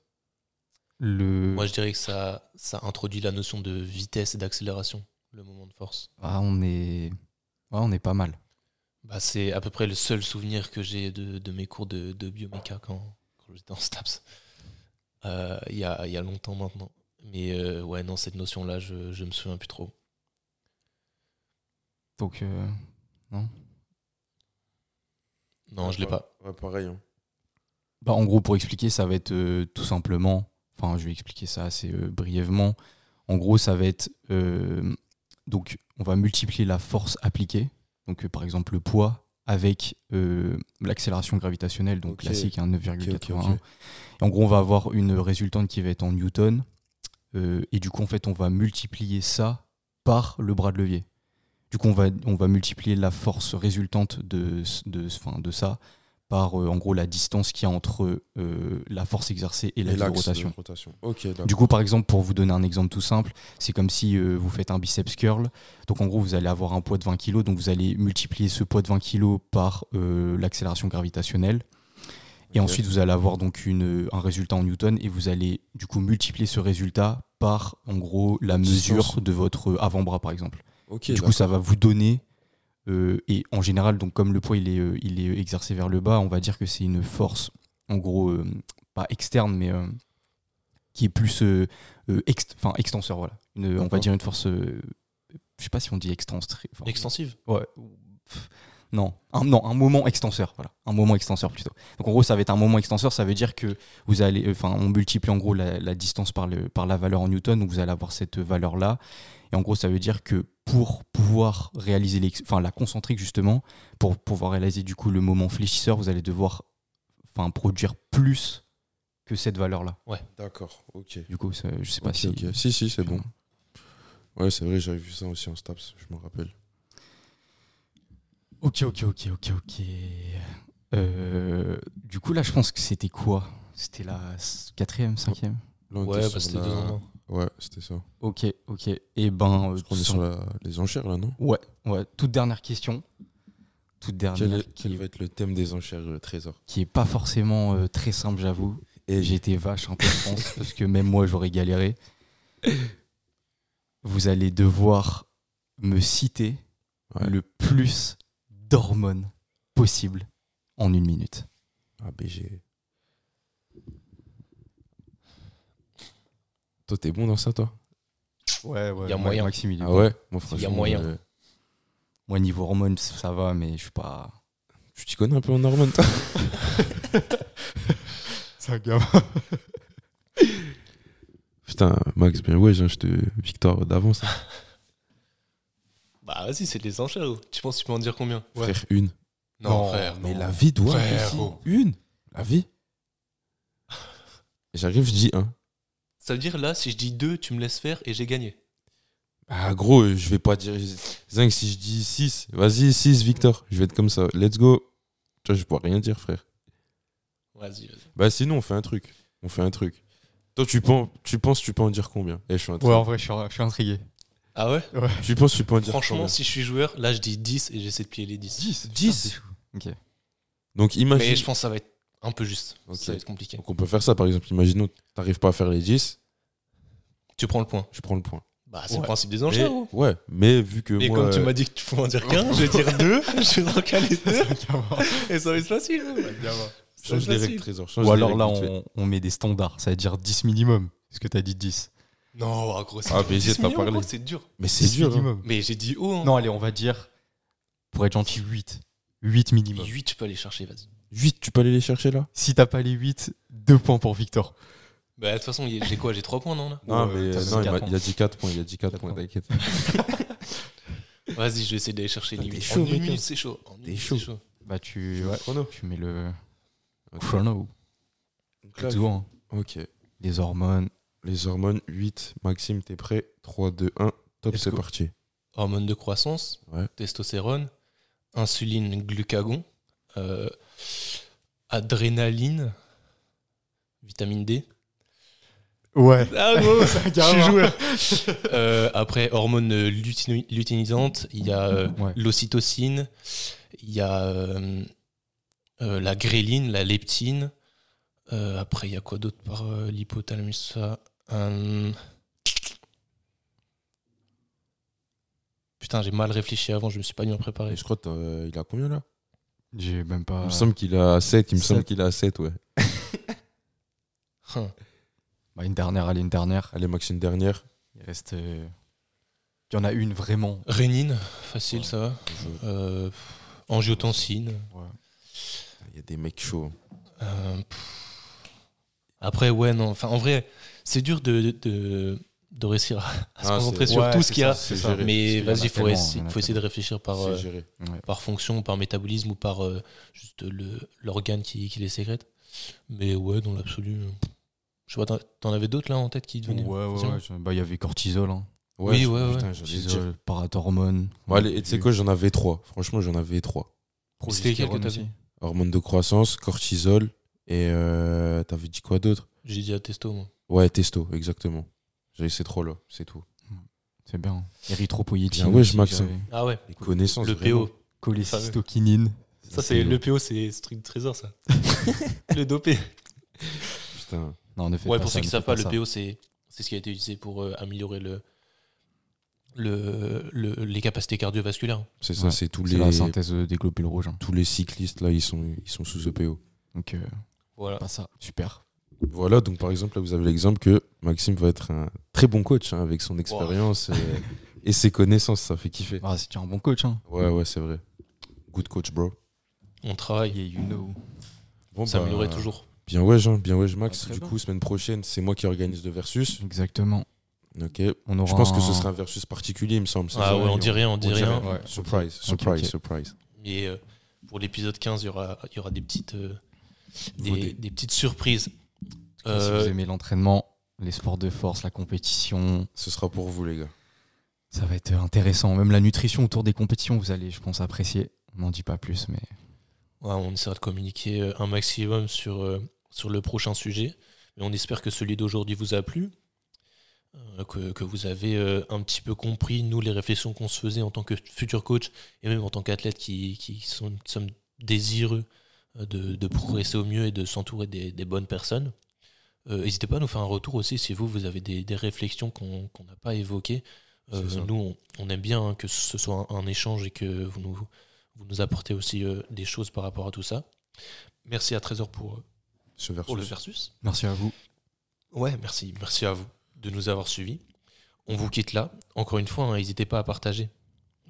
Le... Moi, je dirais que ça, ça introduit la notion de vitesse et d'accélération, le moment de force. Ah, on est, ah, on est pas mal. Bah, c'est à peu près le seul souvenir que j'ai de, de mes cours de, de bioméca quand, quand j'étais en STAPS. Euh, Il y, a, il y a longtemps maintenant. Mais euh, ouais, non, cette notion-là, je, je me souviens plus trop. Donc euh, Non, je l'ai pas. Ouais, pareil. hein. Bah, en gros, pour expliquer, ça va être euh, tout simplement, enfin, je vais expliquer ça assez euh, brièvement. En gros, ça va être, euh, donc, on va multiplier la force appliquée. Donc, euh, par exemple, le poids avec euh, l'accélération gravitationnelle, donc classique, hein, 9,81. Ok, ok, ok. Et en gros, on va avoir une résultante qui va être en newton. euh, et du coup, en fait, on va multiplier ça par le bras de levier. Du coup, on va, on va multiplier la force résultante de, de, de ça par, euh, en gros, la distance qu'il y a entre euh, la force exercée et l'axe de rotation. rotation. Ok, d'accord. Du coup, par exemple, pour vous donner un exemple tout simple, c'est comme si euh, vous faites un biceps curl. Donc, en gros, vous allez avoir un poids de 20 kg. Donc, vous allez multiplier ce poids de 20 kg par l'accélération gravitationnelle. Et ensuite, vous allez avoir donc une, un résultat en newton. Et vous allez, du coup, multiplier ce résultat par, en gros, la Distance. mesure de votre avant-bras, par exemple. Du coup, ça va vous donner. euh, et en général, donc comme le poids il est, euh, il est exercé vers le bas, on va dire que c'est une force, en gros, euh, pas externe, mais qui est plus ext- extenseur, voilà. Une- on va dire une force, je sais pas si on dit extenseur. enfin, Extensive? Ouais. Non, un, non, un moment extenseur, voilà. Un moment extenseur plutôt. Donc en gros, ça va être un moment extenseur, ça veut dire que vous allez, enfin, on multiplie en gros la, la distance par, le, par la valeur en newton, donc vous allez avoir cette valeur-là. Et en gros, ça veut dire que pour pouvoir réaliser, enfin, la concentrique justement, pour pouvoir réaliser du coup le moment fléchisseur, vous allez devoir, enfin, produire plus que cette valeur-là. D'accord, ok. Du coup, ça- je sais pas si. ok. Si, si, c'est bon. Ouais, c'est vrai, j'avais vu ça aussi en Staps, je me rappelle. Ok, ok, ok, ok, ok. Euh, du coup, là, je pense que c'était quoi? C'était la s- quatrième, cinquième? Là, on Ouais, était bah sur c'était la- deux un. Ouais, c'était ça. Ok, ok. Et ben, euh, On est sans- sur la- les enchères là, non? Ouais, ouais. Toute dernière question. Toute dernière quel, qui, quel va être le thème des enchères euh, Trésor? Qui est pas forcément euh, très simple, j'avoue. Et été vache un peu, je pense, <laughs> parce que même moi, j'aurais galéré. Vous allez devoir me citer Ouais. le plus d'hormones possible en une minute. Ah, Toi, t'es bon dans ça, toi? Ouais, ouais. Y a moyen. Maxime, il est Ah bon. ouais? Moi, franchement. moyen. euh, Moi, niveau hormones, ça va, mais je suis pas. tu t'y connais un peu en hormones, toi? <laughs> C'est un gamin. Putain, Max, bien ouais, je te. Victoire d'avance. hein. <laughs> Bah vas-y, c'est les enchères. Tu penses que tu peux en dire combien? Frère, une. Non, frère. Mais non. la vie doit. Frère, oh. Une La vie J'arrive, je dis un. Ça veut dire là, si je dis 2, tu me laisses faire et j'ai gagné. Ah, gros, je vais pas dire. Zinc, si je dis 6, vas-y, 6, Victor. Je vais être comme ça. Let's go. Tu vois, je pourrais rien dire, frère. Vas-y, vas-y. Bah, sinon, on fait un truc. On fait un truc. Toi, tu penses, tu penses, tu peux en dire combien? Eh, je suis Ouais, en vrai, je suis, je suis intrigué. Ah ouais? Tu penses, tu peux en dire Franchement, combien? si je suis joueur, là je dis 10 et j'essaie de plier les 10. 10 Putain, 10 c'est fou. Ok. Donc, imagine. Mais je pense que ça va être un peu juste. Ok. Ça va être compliqué. Donc, on peut faire ça, par exemple. Imaginons, t'arrives pas à faire les 10, Tu prends le point. je prends le point. Bah, c'est Ouais. le principe des Mais, enchères. gros. ouais, mais vu que Et moi. comme tu euh, m'as dit que tu pouvais en dire <laughs> qu'un, je vais dire 2, je vais en caler 2 <laughs> et ça va être facile. Ça va Change être les facile. règles, trésor. change Ou alors là, on, on met des standards. Ça veut dire 10 minimum. Est-ce que t'as dit 10 Non, ah, gros, c'est Ah, dur. BG, 10 t'as millions, parlé. c'est dur. Mais c'est 10 dur. hein. minimum. Mais j'ai dit haut. Hein. Non, allez, on va dire, pour être gentil, 8. 8 minimum. 8, tu peux aller chercher, vas-y. 8, tu peux aller les chercher là Si t'as pas les 8, 2 points pour Victor. Bah, de toute façon, j'ai quoi J'ai 3 points, non là Non, Ouais, mais euh, non, il, a dit 4 points. Il a dit 4 Quatre points, t'inquiète. <laughs> Vas-y, je vais essayer d'aller chercher les Putain, t'es 8. chaud, En une minute, c'est chaud. En une T'es minute, chaud. c'est chaud. Bah, tu, ouais, Chrono. tu mets le Ok. chrono. Là, hein. Ok. Les hormones. Les hormones, 8. Maxime, t'es prêt? 3, 2, 1. Top, c'est parti. Hormones de croissance, Ouais. testostérone, insuline, glucagon, euh, adrénaline, vitamine D. Ouais. Ah gros, <laughs> je suis gamin. joueur. Euh, après, hormones lutéinisantes, il y a euh, Ouais. l'ocytocine, il y a euh, euh, la gréline, la leptine. Euh, après, il y a quoi d'autre par euh, l'hypothalamus Putain, j'ai mal réfléchi avant, je me suis pas bien préparé. Et je crois qu'il a combien là? J'ai même pas. Il me semble qu'il a 7. Il me semble qu'il a 7, ouais. <laughs> Bah, une dernière, allez, une dernière. Allez, Max, une dernière. Il reste. euh, Il y en a une vraiment. Rénine, facile Ouais. ça va. Je- Euh, angiotensine. Ouais. Il y a des mecs chauds. Euh. Après, ouais, non. Enfin, en vrai, c'est dur de, de, de réussir à, se Ah, concentrer sur ouais, tout ce qu'il y a. ça. Mais vas-y, faut, essayer, il en a faut essayer de réfléchir par, euh. Ouais. par fonction, par métabolisme ou par euh, juste le- l'organe qui, qui les sécrète. Mais ouais, dans l'absolu. euh, Je sais pas, t'en- avais d'autres là en tête qui te venaient Ouais, ouais, ouais, Bah, il y avait cortisol. Hein. Oui, je- ouais, ouais. putain. Cortisol, parathormone. Et tu sais quoi, j'en avais trois. Franchement, j'en avais trois. C'était lesquels que t'avais aussi. Hormones de croissance, cortisol et euh, t'avais dit quoi d'autre? J'ai dit à testo, moi. Ouais, testo, exactement. J'avais ces trois là, c'est tout. C'est bien. Érythropoïétine. Bien, ouais, je Max. Ah ouais, Les connaissances. le. PO. Cholécystokinine. Ça, c'est le PO, c'est ce truc de trésor, ça. <laughs> le dopé. Putain. Non, ne Ouais, pas pour ça, ceux qui ne savent pas, le. PO, c'est c'est ce qui a été utilisé pour euh, améliorer le, le, le- les capacités cardiovasculaires. C'est ça, Ouais, c'est tous les la synthèse des globules rouges. hein. tous les cyclistes là, ils sont ils sont sous EPO. Donc, euh, Voilà. pas ça. Super. Voilà, donc par exemple là vous avez l'exemple que Maxime va être un très bon coach hein, avec son expérience <laughs> et ses connaissances, ça fait kiffer. Ah, c'est un bon coach. Hein. Ouais ouais, c'est vrai. Good coach, bro. On travaille, Yeah, you know. Bon, s'améliorer bah, toujours. Bien ouais, Jean, bien ouais, Max. Ah, du bien. coup, semaine prochaine, c'est moi qui organise le versus. Exactement. Ok. On aura Je pense que ce sera un versus particulier, il me semble. Ah ouais, on dit rien, on dit On dit rien. rien. Ouais, Surprise, surprise, surprise. Et euh, pour l'épisode 15, il y aura, il y aura des, petites, euh, des petites surprises. Si Euh, vous aimez l'entraînement, les sports de force, la compétition, Ce sera pour vous, les gars. ça va être intéressant. Même la nutrition autour des compétitions, vous allez, je pense, apprécier. On n'en dit pas plus, mais Ouais, on essaiera de communiquer euh, un maximum sur, euh, sur le prochain sujet. Mais on espère que celui d'aujourd'hui vous a plu, euh, que, que vous avez euh, un petit peu compris, nous, les réflexions qu'on se faisait en tant que futur coach et même en tant qu'athlète qui, qui, sont, qui sommes désireux euh, de, de progresser au mieux et de s'entourer des, des bonnes personnes. Euh, N'hésitez pas à nous faire un retour aussi si vous, vous avez des, des réflexions qu'on n'a pas évoquées. Euh, nous, on, on aime bien hein, que ce soit un, un échange et que vous nous, vous nous apportez aussi euh, des choses par rapport à tout ça. Merci à Trésor pour, Ce versus. pour le versus. merci à vous. Ouais, merci. Merci à vous de nous avoir suivis. On vous quitte là. Encore une fois, hein, n'hésitez pas à partager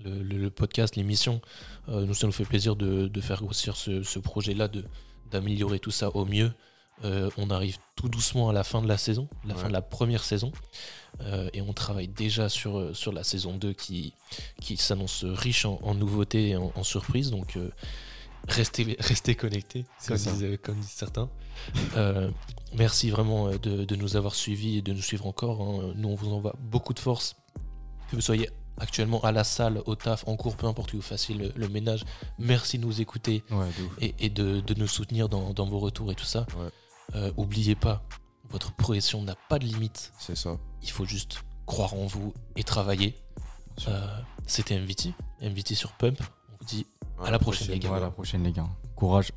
le, le- le podcast, l'émission. Euh, nous, ça nous fait plaisir de, de faire grossir ce, ce projet-là, d'améliorer tout ça au mieux. Euh, on arrive tout doucement à la fin de la saison, la Ouais. fin de la première saison. Euh, et on travaille déjà sur, euh, sur la saison 2 qui, qui s'annonce riche en, en nouveautés et en, en surprises. Donc, euh, restez, restez connectés, comme disent, comme disent certains. Merci vraiment de, de nous avoir suivis et de nous suivre encore. hein. Nous, on vous envoie beaucoup de force. Que vous soyez actuellement à la salle, au taf, en cours, peu importe que vous fassiez le, le ménage. Merci de nous écouter Ouais, de ouf. et, et de, de nous soutenir dans, dans vos retours et tout ça. Ouais. Euh, oubliez pas, votre progression n'a pas de limite. C'est ça. Il faut juste croire en vous et travailler. Euh, C'était MVT, MVT sur Pump. On vous dit À la prochaine, les gars. À la prochaine, les gars. Courage.